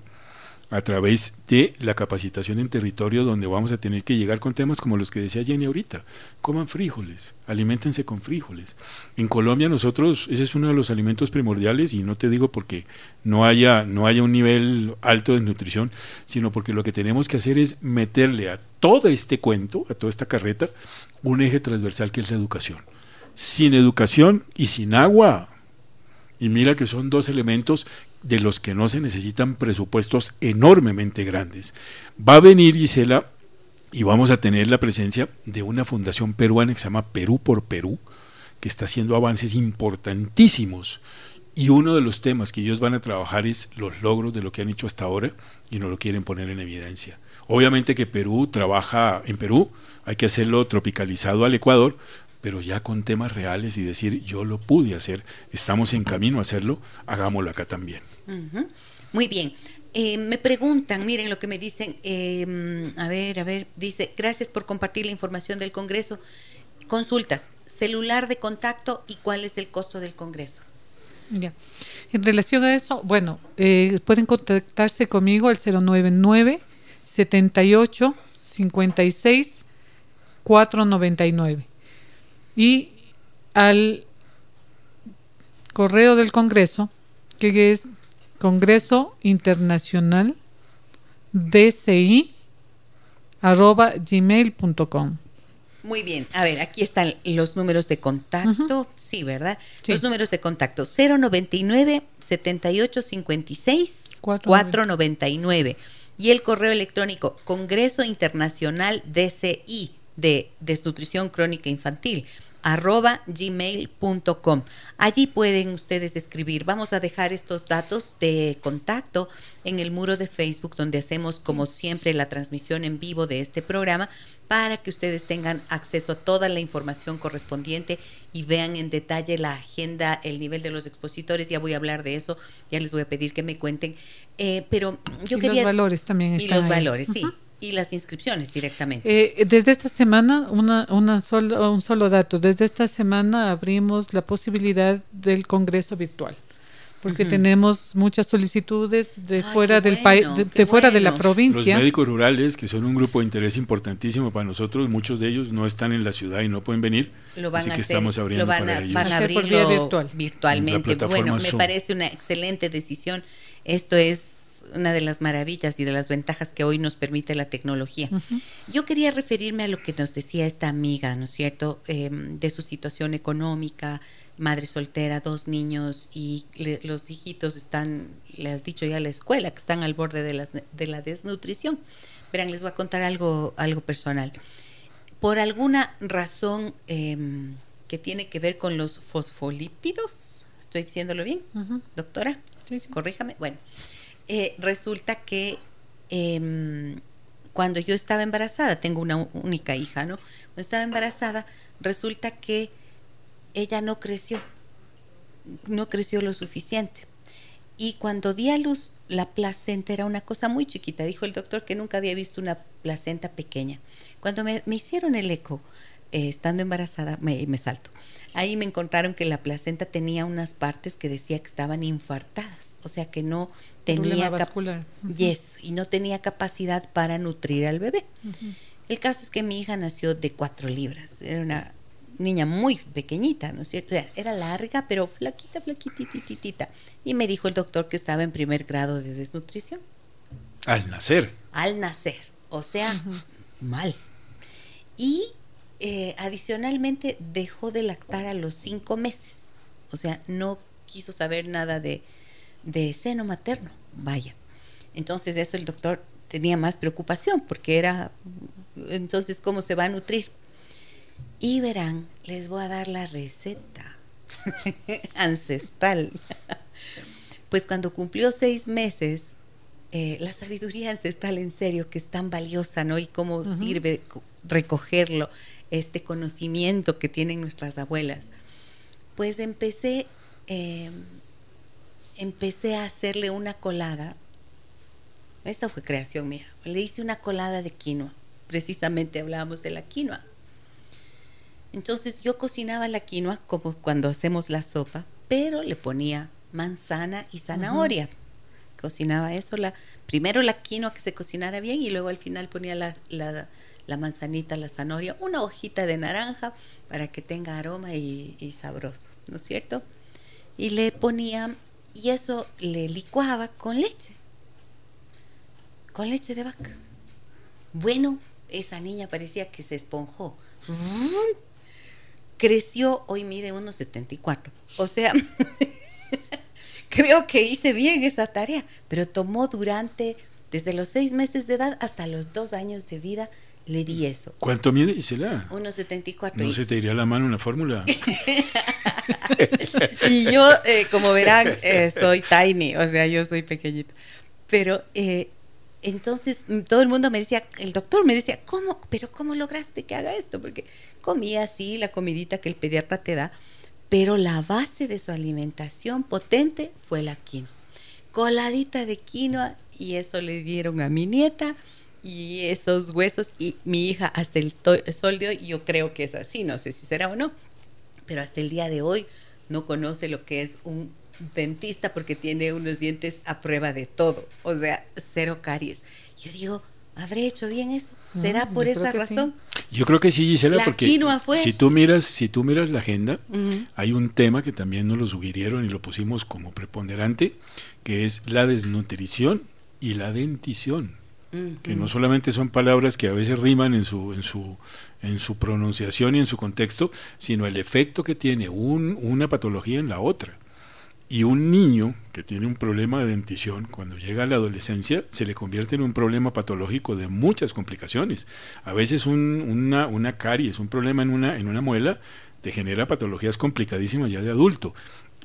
a través de la capacitación en territorio donde vamos a tener que llegar con temas como los que decía Jenny ahorita. Coman frijoles, alimentense con frijoles. En Colombia nosotros ese es uno de los alimentos primordiales y no te digo porque no haya no haya un nivel alto de nutrición, sino porque lo que tenemos que hacer es meterle a todo este cuento, a toda esta carreta, un eje transversal que es la educación. Sin educación y sin agua, y mira que son dos elementos de los que no se necesitan presupuestos enormemente grandes. Va a venir Gisela y vamos a tener la presencia de una fundación peruana que se llama Perú por Perú, que está haciendo avances importantísimos. Y uno de los temas que ellos van a trabajar es los logros de lo que han hecho hasta ahora y no lo quieren poner en evidencia. Obviamente que Perú trabaja en Perú, hay que hacerlo tropicalizado al Ecuador, pero ya con temas reales y decir yo lo pude hacer, estamos en camino a hacerlo, hagámoslo acá también. Muy bien. Eh, me preguntan, miren lo que me dicen, em, a ver, a ver, dice, gracias por compartir la información del Congreso. Consultas, celular de contacto y cuál es el costo del Congreso. Ya. En relación a eso, bueno, eh, pueden contactarse conmigo al 099 78 56 499 y al correo del Congreso, que es Congreso Internacional DCI arroba gmail.com. Muy bien, a ver, aquí están los números de contacto, sí, ¿verdad? Los números de contacto 099 7856 499 y el correo electrónico Congreso Internacional DCI de Desnutrición Crónica Infantil arroba gmail.com. Allí pueden ustedes escribir. Vamos a dejar estos datos de contacto en el muro de Facebook donde hacemos como siempre la transmisión en vivo de este programa para que ustedes tengan acceso a toda la información correspondiente y vean en detalle la agenda, el nivel de los expositores. Ya voy a hablar de eso, ya les voy a pedir que me cuenten. Eh, pero yo y quería... Los valores también están Y los valores, sí y las inscripciones directamente. Eh, desde esta semana, una, una solo, un solo dato, desde esta semana abrimos la posibilidad del Congreso virtual, porque tenemos muchas solicitudes de fuera del país, de, fuera de la provincia. Los médicos rurales, que son un grupo de interés importantísimo para nosotros, muchos de ellos no están en la ciudad y no pueden venir, lo van así a que estamos abriendo lo van a, Van a abrirlo virtual. virtualmente. Bueno, me parece una excelente decisión. Esto es una de las maravillas y de las ventajas que hoy nos permite la tecnología. Yo quería referirme a lo que nos decía esta amiga, ¿no es cierto?, em, de su situación económica, madre soltera, dos niños y los hijitos están, le has dicho ya a la escuela, que están al borde de, las, de la desnutrición. Verán, les voy a contar algo, algo personal. Por alguna razón em, que tiene que ver con los fosfolípidos, ¿estoy diciéndolo bien, doctora? Sí, sí. Corríjame. Bueno, eh, resulta que em, cuando yo estaba embarazada, tengo una única hija, ¿no? Cuando estaba embarazada, resulta que ella no creció, no creció lo suficiente. Y cuando di a luz, la placenta era una cosa muy chiquita. Dijo el doctor que nunca había visto una placenta pequeña. Cuando me, hicieron el eco, eh, estando embarazada, me, me, salto. Ahí me encontraron que la placenta tenía unas partes que decía que estaban infartadas, o sea que no tenía vascular. y no tenía capacidad para nutrir al bebé. El caso es que mi hija nació de cuatro libras, era una niña muy pequeñita, ¿no es cierto? Era larga, pero flaquita, flaquitititita. Y me dijo el doctor que estaba en primer grado de desnutrición. Al nacer. Al nacer, o sea, mal. Y eh, adicionalmente dejó de lactar a los cinco meses, o sea, no quiso saber nada de, de seno materno, vaya. Entonces eso el doctor tenía más preocupación porque era, entonces, ¿cómo se va a nutrir? Y verán, les voy a dar la receta ancestral. pues cuando cumplió seis meses, eh, la sabiduría ancestral en serio, que es tan valiosa, ¿no? Y cómo sirve recogerlo, este conocimiento que tienen nuestras abuelas. Pues empecé, em, empecé a hacerle una colada. Esta fue creación mía. Le hice una colada de quinoa. Precisamente hablábamos de la quinoa. Entonces yo cocinaba la quinoa como cuando hacemos la sopa, pero le ponía manzana y zanahoria. Cocinaba eso, la, primero la quinoa que se cocinara bien y luego al final ponía la, la, manzanita, la zanahoria, una hojita de naranja para que tenga aroma y, y sabroso, ¿no es cierto? Y le ponía, y eso le licuaba con leche, con leche de vaca. Bueno, esa niña parecía que se esponjó creció, hoy mide 1,74. O sea, creo que hice bien esa tarea, pero tomó durante, desde los seis meses de edad hasta los dos años de vida, le di eso. ¿Cuánto mide Gisela? 1,74. ¿No se te iría la mano una fórmula? y yo, eh, como verán, eh, soy tiny, o sea, yo soy pequeñita. Pero eh, entonces mm, todo el mundo me decía, el doctor me decía, ¿cómo? ¿Pero cómo lograste que haga esto? Porque comía así la comidita que el pediatra te da, pero la base de su alimentación potente fue la quinoa. Coladita de quinoa y eso le dieron a mi nieta y esos huesos y mi hija hasta el sol de hoy, yo creo que es así, no sé si será o no, pero hasta el día de hoy no conoce lo que es un dentista porque tiene unos dientes a prueba de todo, o sea, cero caries. Yo digo, ¿habré hecho bien eso? ¿Será por esa razón? Yo creo que sí, Gisela, porque si tú miras, si tú miras la agenda, hay un tema que también nos lo sugirieron y lo pusimos como preponderante, que es la desnutrición y la dentición. Que no solamente son palabras que a veces riman en su, en su, en su pronunciación y en su contexto, sino el efecto que tiene un, una patología en la otra. Y un niño que tiene un problema de dentición, cuando llega a la adolescencia, se le convierte en un problema patológico de muchas complicaciones. A veces un, una, una caries, un problema en una, en una muela, te genera patologías complicadísimas ya de adulto.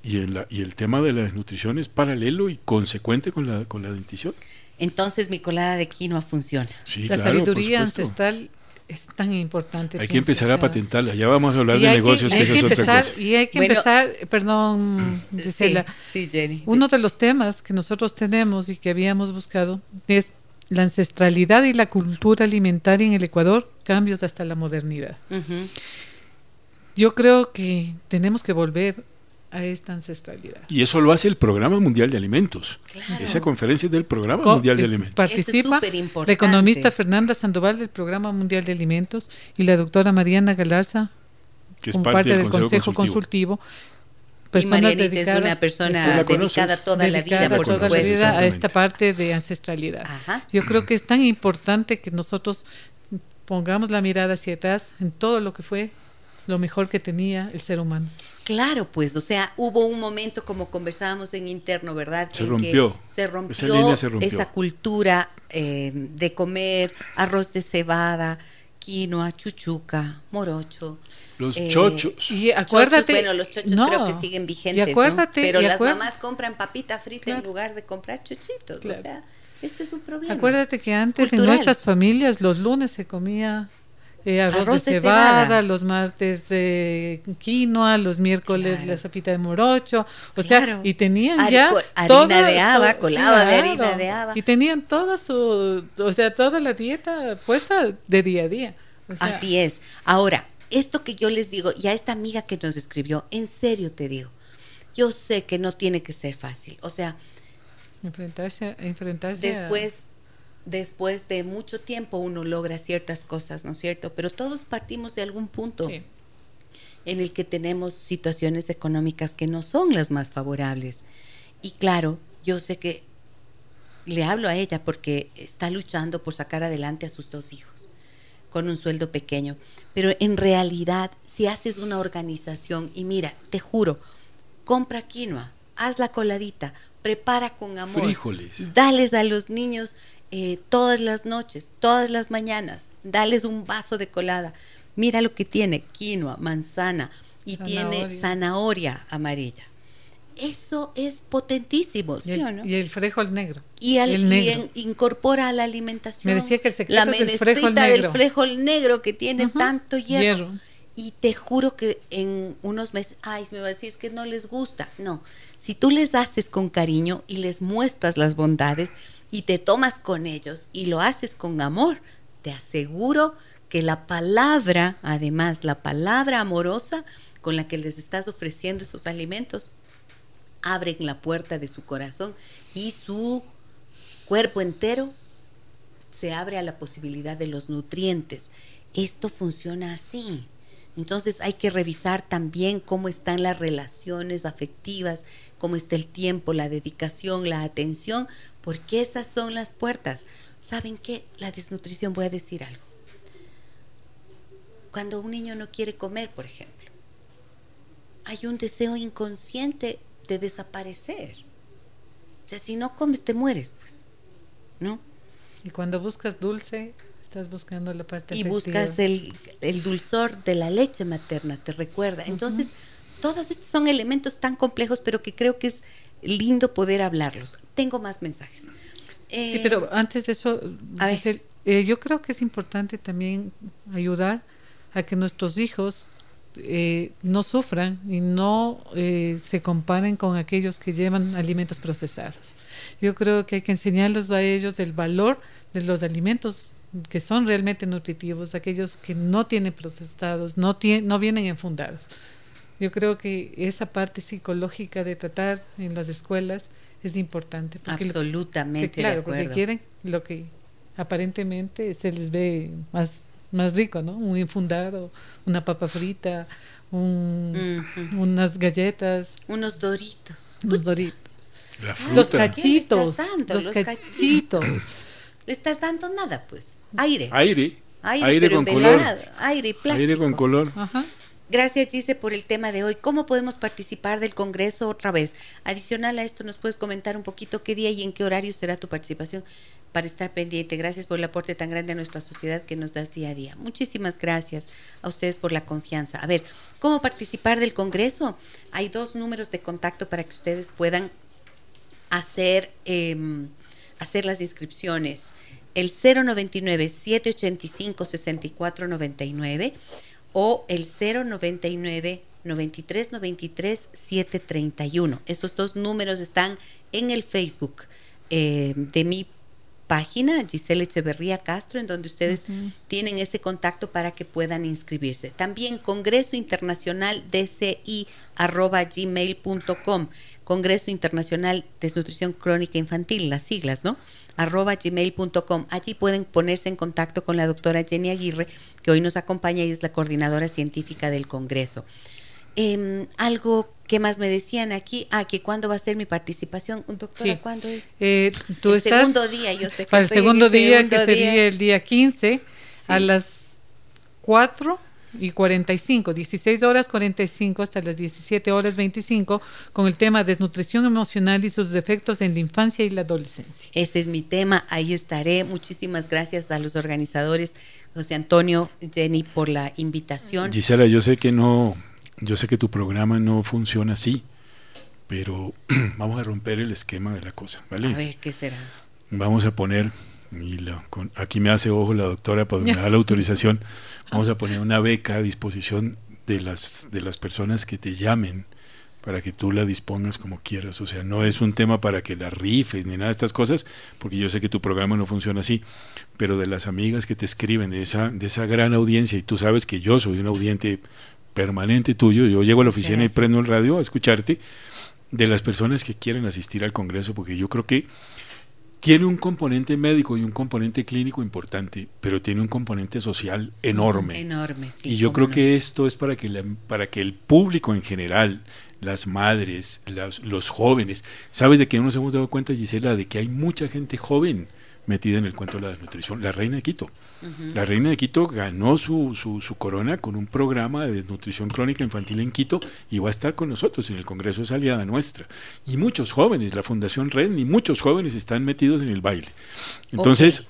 Y el, y el tema de la desnutrición es paralelo y consecuente con la, con la dentición. Entonces mi colada de quinoa funciona. la sabiduría ancestral es tan importante. Hay que empezar a patentarla. Ya vamos a hablar de negocios, que, es otra cosa. Y hay que empezar, perdón, Gisela. Sí, Jenny. Uno de los temas que nosotros tenemos y que habíamos buscado es la ancestralidad y la cultura alimentaria en el Ecuador, cambios hasta la modernidad. Yo creo que tenemos que volver a esta ancestralidad. Y eso lo hace el Programa Mundial de Alimentos. Esa conferencia es del Programa Mundial de Alimentos. Participa la economista Fernanda Sandoval del Programa Mundial de Alimentos y la doctora Mariana Galarza, que es parte, del, Consejo, Consultivo. y Marianita es una persona dedicada toda la vida, por toda la vida a esta parte de ancestralidad. Yo creo que es tan importante que nosotros pongamos la mirada hacia atrás en todo lo que fue lo mejor que tenía el ser humano. Claro, pues, o sea, hubo un momento como conversábamos en interno, ¿verdad? Se rompió. se rompió, esa, cultura eh, de comer arroz de cebada, quinoa, chuchuca, morocho. Los eh, chochos. Y acuérdate. bueno, los chochos creo que siguen vigentes. Y acuérdate, Pero las mamás compran papita frita en lugar de comprar chochitos. O sea, esto es un problema. Acuérdate que antes en nuestras familias los lunes se comía eh, arroz, de, cebada, los martes de quinoa, los miércoles la sopita de morocho, o sea, y tenían ya harina de haba, colado de harina de haba. Y tenían toda su, o sea, toda la dieta puesta de día a día. Así es. Ahora, esto que yo les digo, y a esta amiga que nos escribió, en serio te digo, yo sé que no tiene que ser fácil, o sea, enfrentarse, enfrentarse después después de mucho tiempo uno logra ciertas cosas, ¿no es cierto? Pero todos partimos de algún punto en el que tenemos situaciones económicas que no son las más favorables. Y claro, yo sé que le hablo a ella porque está luchando por sacar adelante a sus dos hijos con un sueldo pequeño. Pero en realidad, si haces una organización y mira, te juro, compra quinoa, haz la coladita, prepara con amor, Frijoles. dales a los niños eh, todas las noches, todas las mañanas, dales un vaso de colada. Mira lo que tiene, quinoa, manzana y tiene zanahoria amarilla. Eso es potentísimo, ¿sí y el, o no? Y el frijol negro. Y, el incorpora a la alimentación. Me decía que el secreto la es el negro. del frijol negro que tiene tanto hierro. Y te juro que en unos meses, ay, me va a decir es que no les gusta. No, si tú les haces con cariño y les muestras las bondades, y te tomas con ellos y lo haces con amor, te aseguro que la palabra, además, la palabra amorosa con la que les estás ofreciendo esos alimentos, abren la puerta de su corazón y su cuerpo entero se abre a la posibilidad de los nutrientes. Esto funciona así. Entonces hay que revisar también cómo están las relaciones afectivas, cómo está el tiempo, la dedicación, la atención, porque esas son las puertas. ¿Saben qué? La desnutrición, voy a decir algo. Cuando un niño no quiere comer, por ejemplo, hay un deseo inconsciente de desaparecer. O sea, si no comes, te mueres, pues. ¿No? Y cuando buscas dulce, estás buscando la parte Y buscas el, dulzor de la leche materna, te recuerda. Entonces, todos estos son elementos tan complejos, pero que creo que es lindo poder hablarlos. Tengo más mensajes. sí, pero eh, antes de eso, eh, yo creo que es importante también ayudar a que nuestros hijos eh, no sufran y no se comparen con aquellos que llevan alimentos procesados. Yo creo que hay que enseñarles a ellos el valor de los alimentos que son realmente nutritivos, aquellos que no tienen procesados, no, no vienen enfundados. Yo creo que esa parte psicológica de tratar en las escuelas es importante. Absolutamente. claro, porque quieren lo que aparentemente se les ve más, más rico, ¿no? Un infundado, una papa frita, unas galletas. Unos doritos. Unos doritos. los cachitos. los, cachitos. Le estás dando nada, pues. Aire. Aire. Aire, con color. Aire plástico. Aire con color. Ajá. Gracias, Gise, por el tema de hoy. ¿Cómo podemos participar del Congreso otra vez? Adicional a esto, ¿nos puedes comentar un poquito qué día y en qué horario será tu participación para estar pendiente? Gracias por el aporte tan grande a nuestra sociedad que nos das día a día. Muchísimas gracias a ustedes por la confianza. A ver, ¿cómo participar del Congreso? Hay dos números de contacto para que ustedes puedan hacer, em, hacer las inscripciones. El 099-785-6499 o el 099 93 93 731. Esos dos números están en el Facebook eh, de mi página, Giselle Echeverría Castro, en donde ustedes tienen ese contacto para que puedan inscribirse. También Congreso Internacional DCI arroba gmail.com, Congreso Internacional Desnutrición Crónica Infantil, las siglas, ¿no? Arroba gmail.com. Allí pueden ponerse en contacto con la doctora Jenny Aguirre, que hoy nos acompaña y es la coordinadora científica del Congreso. Em, algo que más me decían aquí, ah, que cuándo va a ser mi participación, doctora, ¿cuándo es? Eh, tú el estás segundo día, yo sé que para el segundo día, que sería el día 15, a las 4 y 45, 16 horas 45 hasta las 17 horas 25, con el tema desnutrición emocional y sus efectos en la infancia y la adolescencia. Ese es mi tema, ahí estaré. Muchísimas gracias a los organizadores, José Antonio, Jenny, por la invitación. Gisela, yo sé que no, yo sé que tu programa no funciona así, pero vamos a romper el esquema de la cosa, ¿vale? A ver, ¿qué será? Vamos a poner Y aquí me hace ojo la doctora para me da la autorización. Vamos a poner una beca a disposición de las, de las personas que te llamen para que tú la dispongas como quieras. O sea, no es un tema para que la rifes ni nada de estas cosas, porque yo sé que tu programa no funciona así, pero de las amigas que te escriben, de esa, de esa gran audiencia, y tú sabes que yo soy un audiente permanente tuyo, yo llego a la oficina y prendo el radio a escucharte, de las personas que quieren asistir al Congreso, porque yo creo que tiene un componente médico y un componente clínico importante, pero tiene un componente social enorme. Enorme, sí. Y yo creo que esto es para que, para que el público en general, las madres, los jóvenes. ¿Sabes de qué nos hemos dado cuenta, Gisela? De que hay mucha gente joven metida en el cuento de la desnutrición. La reina de Quito. La reina de Quito ganó su, su, corona con un programa de desnutrición crónica infantil en Quito y va a estar con nosotros en el Congreso, es aliada nuestra. Y muchos jóvenes, la Fundación Red, y muchos jóvenes están metidos en el baile. Entonces,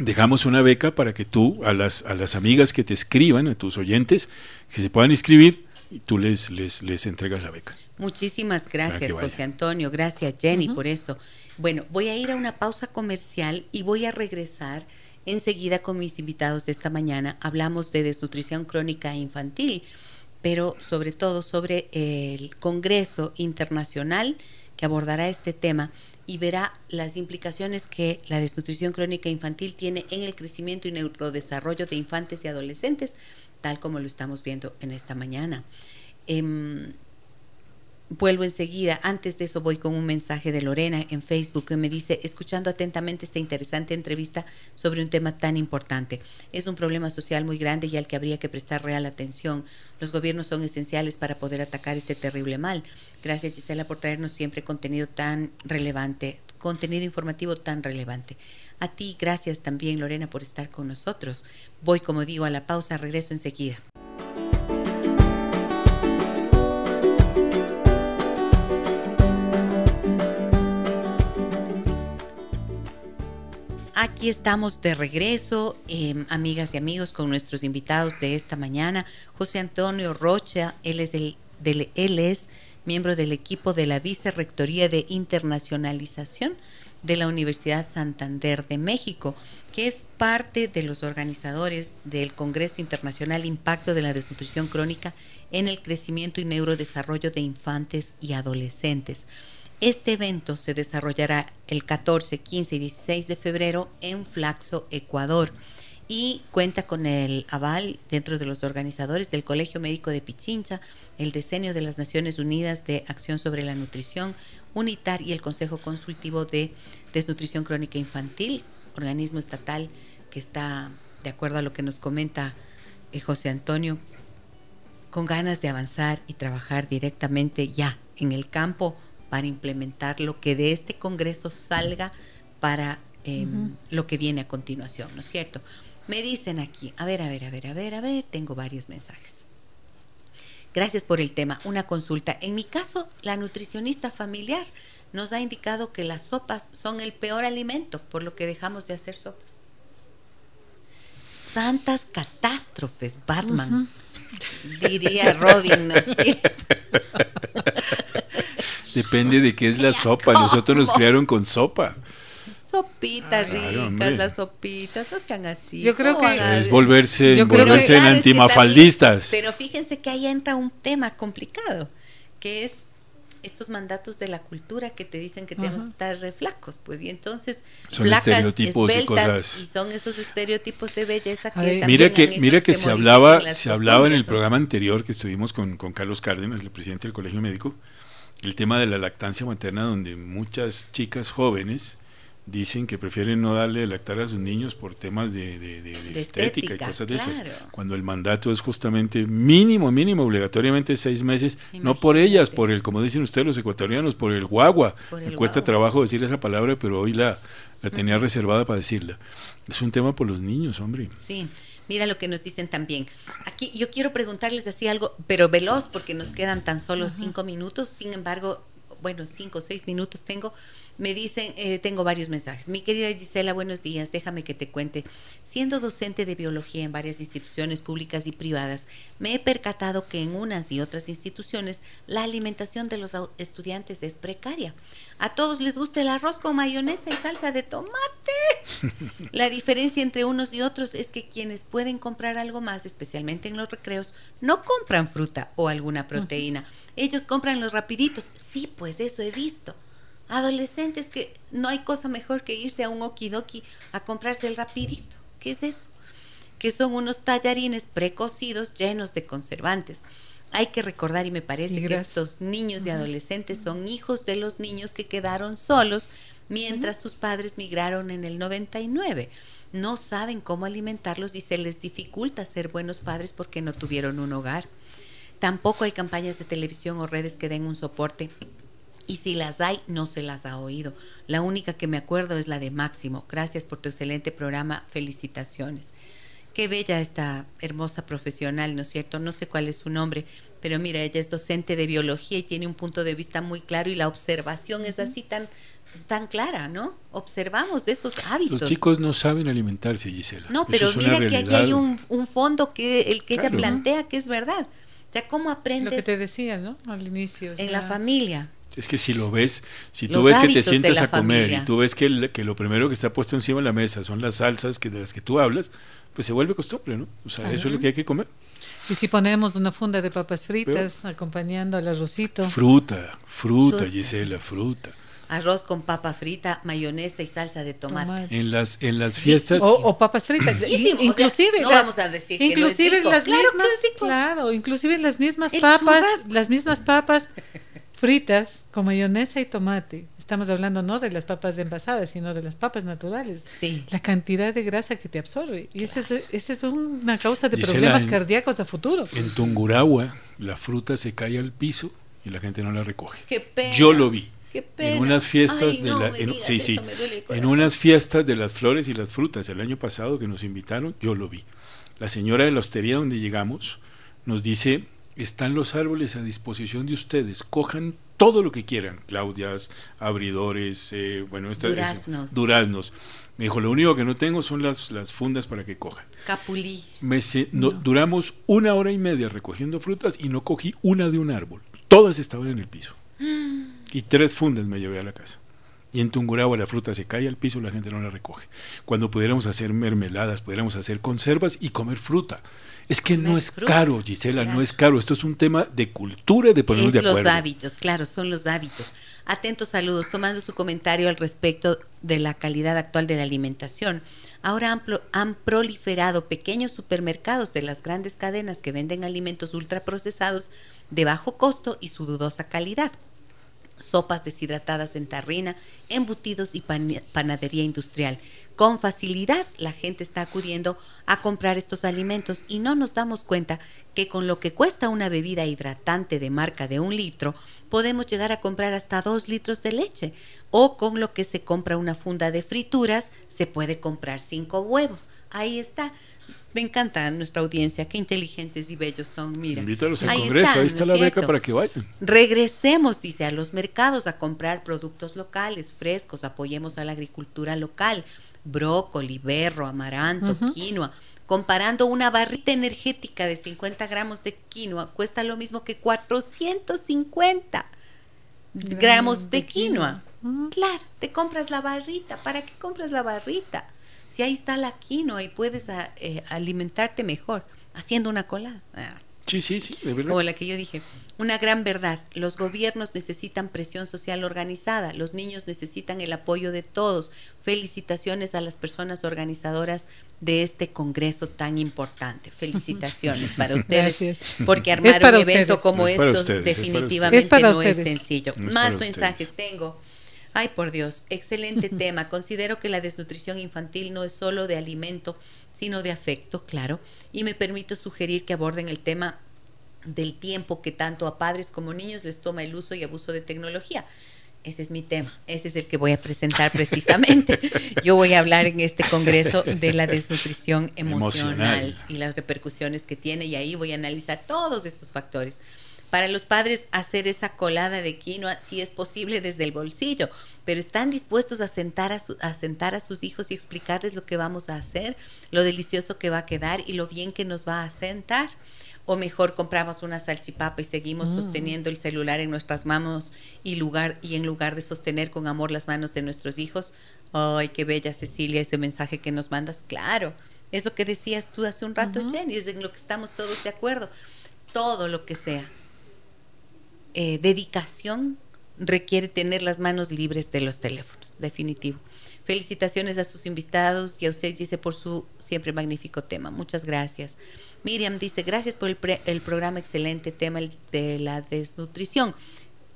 dejamos una beca para que tú, a las, a las amigas que te escriban, a tus oyentes, que se puedan inscribir, y tú les, les, les entregas la beca. Muchísimas gracias, José Antonio. Gracias, Jenny, por eso. Bueno, voy a ir a una pausa comercial y voy a regresar enseguida con mis invitados de esta mañana. Hablamos de desnutrición crónica infantil, pero sobre todo sobre el Congreso Internacional que abordará este tema y verá las implicaciones que la desnutrición crónica infantil tiene en el crecimiento y neurodesarrollo de infantes y adolescentes tal como lo estamos viendo en esta mañana. Em, vuelvo enseguida. Antes de eso voy con un mensaje de Lorena en Facebook que me dice, escuchando atentamente esta interesante entrevista sobre un tema tan importante. Es un problema social muy grande y al que habría que prestar real atención. Los gobiernos son esenciales para poder atacar este terrible mal. Gracias Gisela por traernos siempre contenido tan relevante, contenido informativo tan relevante. A ti, gracias también Lorena por estar con nosotros. Voy, como digo, a la pausa, regreso enseguida. Aquí estamos de regreso, em, amigas y amigos, con nuestros invitados de esta mañana. José Antonio Rocha, él es, él es miembro del equipo de la Vicerrectoría de Internacionalización de la Universidad Santander de México, que es parte de los organizadores del Congreso Internacional Impacto de la Desnutrición Crónica en el Crecimiento y Neurodesarrollo de Infantes y Adolescentes. Este evento se desarrollará el 14, 15 y 16 de febrero en Flaxo, Ecuador y cuenta con el aval dentro de los organizadores del Colegio Médico de Pichincha, el Decenio de las Naciones Unidas de Acción sobre la Nutrición, UNITAR y el Consejo Consultivo de Desnutrición Crónica Infantil, organismo estatal que está, de acuerdo a lo que nos comenta eh, José Antonio, con ganas de avanzar y trabajar directamente ya en el campo para implementar lo que de este Congreso salga para em, lo que viene a continuación, ¿no es cierto? Me dicen aquí, a ver, a ver, a ver, a ver, a ver, tengo varios mensajes. Gracias por el tema. Una consulta. En mi caso, la nutricionista familiar nos ha indicado que las sopas son el peor alimento, por lo que dejamos de hacer sopas. Santas catástrofes, Batman. Diría Robin, ¿no es cierto? Depende de qué es la sopa. Nosotros nos criaron con sopa. Sopitas ricas, las sopitas, no sean así. Yo creo que es volverse, volverse en antimafaldistas. pero fíjense que ahí entra un tema complicado, que es estos mandatos de la cultura que te dicen que tenemos que estar reflacos, pues y entonces son estereotipos y cosas. y son esos estereotipos de belleza que mira que mira que, se hablaba se hablaba en el programa anterior que estuvimos con, con Carlos Cárdenas, el presidente del Colegio Médico, el tema de la lactancia materna donde muchas chicas jóvenes dicen que prefieren no darle lactar a sus niños por temas de, estética, y cosas de esas. Cuando el mandato es justamente mínimo, mínimo, obligatoriamente seis meses, no por ellas, por el, como dicen ustedes los ecuatorianos, por el guagua. Me cuesta trabajo decir esa palabra, pero hoy la, la tenía reservada para decirla. Es un tema por los niños, hombre. Sí. Mira lo que nos dicen también. Aquí yo quiero preguntarles así algo, pero veloz, porque nos quedan tan solo cinco minutos. Sin embargo, bueno, cinco o seis minutos tengo, me dicen, eh, tengo varios mensajes. Mi querida Gisela, buenos días, déjame que te cuente. Siendo docente de biología en varias instituciones públicas y privadas, me he percatado que en unas y otras instituciones la alimentación de los estudiantes es precaria. A todos les gusta el arroz con mayonesa y salsa de tomate. La diferencia entre unos y otros es que quienes pueden comprar algo más, especialmente en los recreos, no compran fruta o alguna proteína. Ellos compran los rapiditos. Sí, pues eso he visto. Adolescentes que no hay cosa mejor que irse a un okidoki a comprarse el rapidito. ¿Qué es eso? Que son unos tallarines precocidos llenos de conservantes. Hay que recordar, y me parece que estos niños y adolescentes son hijos de los niños que quedaron solos mientras sus padres migraron en el 99. No saben cómo alimentarlos y se les dificulta ser buenos padres porque no tuvieron un hogar. Tampoco hay campañas de televisión o redes que den un soporte y si las hay, no se las ha oído. La única que me acuerdo es la de Máximo. Gracias por tu excelente programa. Felicitaciones. Qué bella esta hermosa profesional, ¿no es cierto? No sé cuál es su nombre, pero mira, ella es docente de biología y tiene un punto de vista muy claro y la observación es así tan tan clara, ¿no? Observamos esos hábitos. Los chicos no saben alimentarse, Gisela. No, pero mira que aquí hay un, fondo que el que ella plantea que es verdad. O sea, ¿cómo aprendes? Lo que te decía, ¿no? Al inicio. En la familia. Es que si lo ves, si tú ves que te sientas a comer y tú ves que, que, lo primero que está puesto encima de la mesa son las salsas que de las que tú hablas, pues se vuelve costumbre, ¿no? O sea, eso es lo que hay que comer. Y si ponemos una funda de papas fritas acompañando al arrocito. Fruta, fruta, Gisela, fruta. Arroz con papa frita, mayonesa y salsa de tomate. En las en las fiestas o, papas fritas, inclusive no vamos a decir inclusive que no es las claro mismas, claro, inclusive las mismas papas, las mismas papas fritas con mayonesa y tomate. Estamos hablando no de las papas envasadas, sino de las papas naturales. Sí. La cantidad de grasa que te absorbe. Y esa es, es, una causa de problemas cardíacos a futuro. En Tungurahua, la fruta se cae al piso y la gente no la recoge. Qué pena. Yo lo vi. Qué pena. En unas fiestas de la, sí, sí, en unas fiestas de las flores y las frutas el año pasado que nos invitaron, yo lo vi. La señora de la hostería donde llegamos nos dice están los árboles a disposición de ustedes. Cojan todo lo que quieran, Claudias, abridores, eh, bueno, duraznos. duraznos. Me dijo, lo único que no tengo son las, las fundas para que cojan. Capulí. Me Duramos una hora y media recogiendo frutas y no cogí una de un árbol. Todas estaban en el piso. Y tres fundas me llevé a la casa. Y en Tungurahua la fruta se cae al piso y la gente no la recoge. Cuando pudiéramos hacer mermeladas, pudiéramos hacer conservas y comer fruta. Es que no es caro, Gisela, no es caro. Esto es un tema de cultura y de ponernos de acuerdo. los hábitos, claro, son los hábitos. Atentos saludos, tomando su comentario al respecto de la calidad actual de la alimentación. Ahora han, han proliferado pequeños supermercados de las grandes cadenas que venden alimentos ultraprocesados de bajo costo y su dudosa calidad sopas deshidratadas en tarrina, embutidos y panadería industrial. Con facilidad la gente está acudiendo a comprar estos alimentos y no nos damos cuenta que con lo que cuesta una bebida hidratante de marca de un litro, podemos llegar a comprar hasta dos litros de leche. O con lo que se compra una funda de frituras, se puede comprar cinco huevos. Ahí está. Me encanta nuestra audiencia, qué inteligentes y bellos son, mira. Invítalos al Congreso, ahí está la beca para que vayan. Regresemos, dice, a los mercados a comprar productos locales, frescos, apoyemos a la agricultura local, brócoli, berro, amaranto, quinoa. Comparando una barrita energética de 50 gramos de quinoa, cuesta lo mismo que 450 gramos de, quinoa. Claro, te compras la barrita. ¿Para qué compras la barrita? Si ahí está la quinoa y puedes ah, eh, alimentarte mejor haciendo una cola. Ah. Sí, sí, sí, de verdad. Como la que yo dije. Una gran verdad. Los gobiernos necesitan presión social organizada. Los niños necesitan el apoyo de todos. Felicitaciones a las personas organizadoras de este congreso tan importante. Felicitaciones para ustedes. Porque armar un evento como estos definitivamente no es sencillo. Más mensajes tengo. Ay, por Dios, excelente tema. Considero que la desnutrición infantil no es solo de alimento, sino de afecto, claro, y me permito sugerir que aborden el tema del tiempo que tanto a padres como niños les toma el uso y abuso de tecnología. Ese es mi tema, ese es el que voy a presentar precisamente. Yo voy a hablar en este congreso de la desnutrición emocional, emocional, y las repercusiones que tiene y ahí voy a analizar todos estos factores. Para los padres hacer esa colada de quinoa si es posible desde el bolsillo, pero están dispuestos a sentar a, a sentar a sus hijos y explicarles lo que vamos a hacer, lo delicioso que va a quedar y lo bien que nos va a sentar o mejor compramos una salchipapa y seguimos mm. sosteniendo el celular en nuestras manos y lugar y en lugar de sostener con amor las manos de nuestros hijos. Ay, qué bella Cecilia ese mensaje que nos mandas. Claro, es lo que decías tú hace un rato, Jenny, es en lo que estamos todos de acuerdo. Todo lo que sea eh, dedicación requiere tener las manos libres de los teléfonos, definitivo. Felicitaciones a sus invitados y a usted, dice, por su siempre magnífico tema. Muchas gracias. Miriam dice, gracias por el, el programa excelente tema de la desnutrición.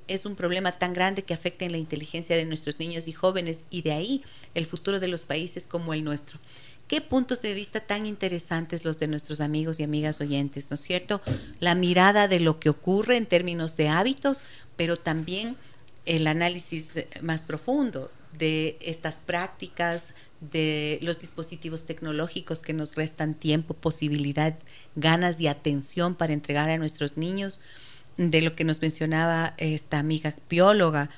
Es un problema tan grande que afecta en la inteligencia de nuestros niños y jóvenes y de ahí el futuro de los países como el nuestro. Qué puntos de vista tan interesantes los de nuestros amigos y amigas oyentes, ¿no es cierto? La mirada de lo que ocurre en términos de hábitos, pero también el análisis más profundo de estas prácticas, de los dispositivos tecnológicos que nos restan tiempo, posibilidad, ganas y atención para entregar a nuestros niños, de lo que nos mencionaba esta amiga bióloga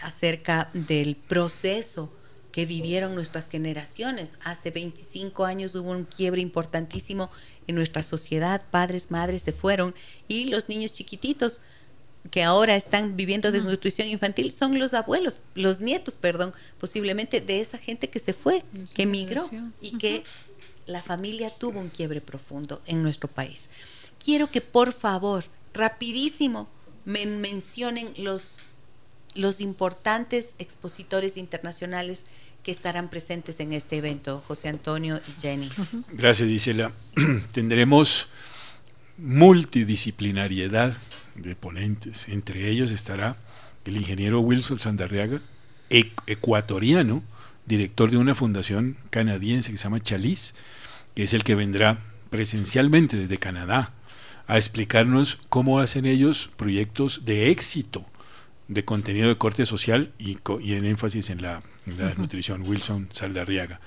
acerca del proceso que vivieron nuestras generaciones. Hace 25 años hubo un quiebre importantísimo en nuestra sociedad, padres, madres se fueron y los niños chiquititos que ahora están viviendo desnutrición infantil son los abuelos, los nietos, perdón, posiblemente de esa gente que se fue, que emigró y que la familia tuvo un quiebre profundo en nuestro país. Quiero que por favor, rapidísimo, me mencionen los los importantes expositores internacionales que estarán presentes en este evento, José Antonio y Jenny. Gracias, Gisela. Tendremos multidisciplinariedad de ponentes. Entre ellos estará el ingeniero Wilson Sandarriaga, ecuatoriano, director de una fundación canadiense que se llama Chalice, que es el que vendrá presencialmente desde Canadá a explicarnos cómo hacen ellos proyectos de éxito de contenido de corte social y, en énfasis en la, nutrición, Wilson Saldarriaga.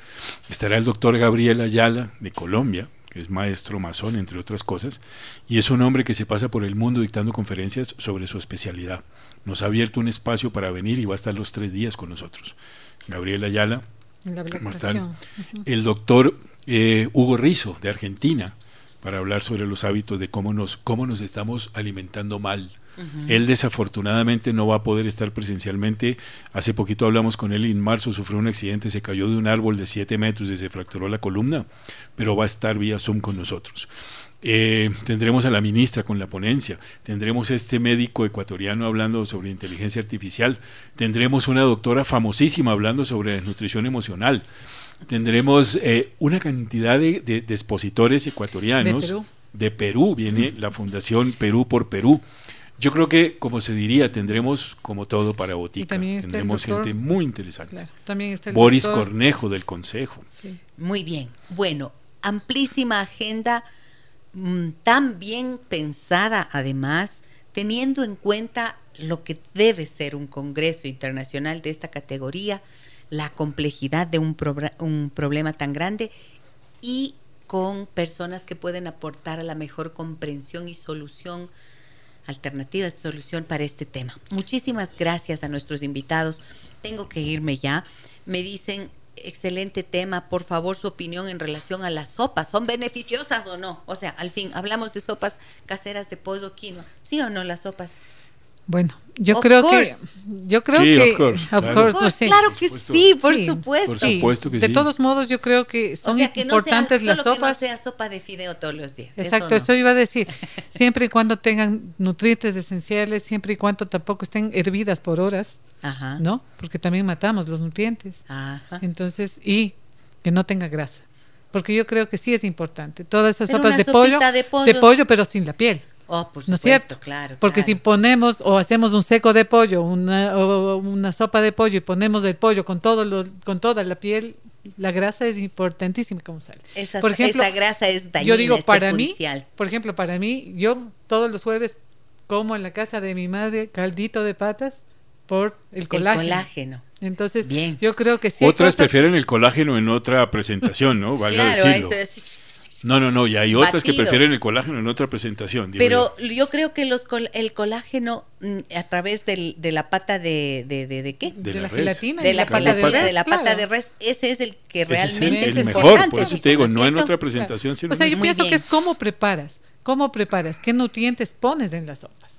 Estará el doctor Gabriel Ayala de Colombia, que es maestro masón, entre otras cosas, y es un hombre que se pasa por el mundo dictando conferencias sobre su especialidad. Nos ha abierto un espacio para venir y va a estar los tres días con nosotros. Gabriel Ayala, va a estar el doctor eh, Hugo Rizo de Argentina, para hablar sobre los hábitos de cómo nos, cómo nos estamos alimentando mal él desafortunadamente no va a poder estar presencialmente. Hace poquito hablamos con él y en marzo sufrió un accidente, se cayó de un árbol de 7 metros y se fracturó la columna, pero va a estar vía Zoom con nosotros. Eh, tendremos a la ministra con la ponencia, tendremos a este médico ecuatoriano hablando sobre inteligencia artificial, tendremos una doctora famosísima hablando sobre desnutrición emocional, tendremos eh, una cantidad de, expositores ecuatorianos. De Perú. de Perú. viene la Fundación Perú por Perú. Yo creo que, como se diría, tendremos como todo para botica. Tendremos gente muy interesante. también está el Boris Cornejo del Consejo. Muy bien. Bueno, amplísima agenda, mm, tan bien pensada además, teniendo en cuenta lo que debe ser un Congreso Internacional de esta categoría, la complejidad de un, un problema tan grande y con personas que pueden aportar a la mejor comprensión y solución alternativas de solución para este tema. Muchísimas gracias a nuestros invitados. Tengo que irme ya. Me dicen, excelente tema, por favor su opinión en relación a las sopas, ¿son beneficiosas o no? O sea, al fin, hablamos de sopas caseras de pollo quinoa, ¿sí o no las sopas? Bueno, yo creo que yo creo que claro. que sí, por supuesto. Por supuesto que de todos modos, yo creo que son importantes las sopas. Que no sea sopa de fideo todos los días. Exacto, eso, iba a decir. siempre y cuando tengan nutrientes esenciales, siempre y cuando tampoco estén hervidas por horas, Ajá. ¿no? Porque también matamos los nutrientes. Ajá. Entonces, y que no tenga grasa. Porque yo creo que sí es importante. Todas esas sopas de pollo, de pollo, de pollo, pero sin la piel. Oh, por supuesto, ¿No es cierto? claro. Porque si ponemos o hacemos un seco de pollo, una, o una sopa de pollo y ponemos el pollo con todo lo, con toda la piel, la grasa es importantísima como sale. Esa, por ejemplo, esa grasa es dañina, Yo digo, para mí, por ejemplo, para mí, yo todos los jueves como en la casa de mi madre caldito de patas por el colágeno. El colágeno. Entonces, Bien. yo creo que sí. Otras prefieren el colágeno en otra presentación, ¿no? Valga claro, decirlo. No, no, no, y hay otras que prefieren el colágeno en otra presentación. Pero yo. creo que los el colágeno mm, a través del, de la pata de, de, de, qué? De, la, gelatina. De la, pata, de, res, de la pata de res, ese es el que realmente es, el, mejor. Por eso te digo, no en otra presentación, sino O sea, yo pienso que es cómo preparas, cómo preparas, qué nutrientes pones en las sopas.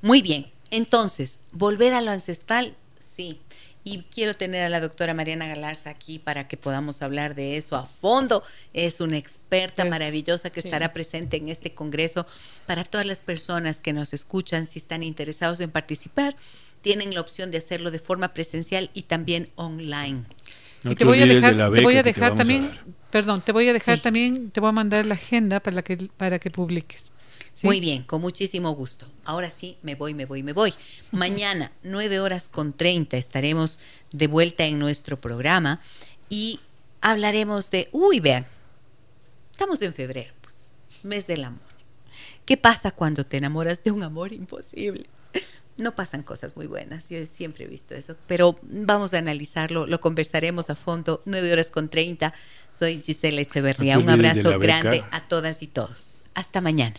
Muy bien. Entonces, volver a lo ancestral, sí, y quiero tener a la doctora Mariana Galarza aquí para que podamos hablar de eso a fondo. Es una experta maravillosa que estará presente en este congreso para todas las personas que nos escuchan, si están interesados en participar, tienen la opción de hacerlo de forma presencial y también online. y te, voy a dejar, te voy a dejar también, perdón, te voy a dejar también, te voy a mandar la agenda para que para que publiques. Muy bien, con muchísimo gusto. Ahora sí, me voy, me voy, me voy. Mañana, 9 horas con 30, estaremos de vuelta en nuestro programa y hablaremos de, uy, vean, estamos en febrero, pues, mes del amor. ¿Qué pasa cuando te enamoras de un amor imposible? No pasan cosas muy buenas, yo siempre he visto eso, pero vamos a analizarlo, lo conversaremos a fondo, 9 horas con 30. Soy Gisela Echeverría, un abrazo grande a todas y todos. Hasta mañana.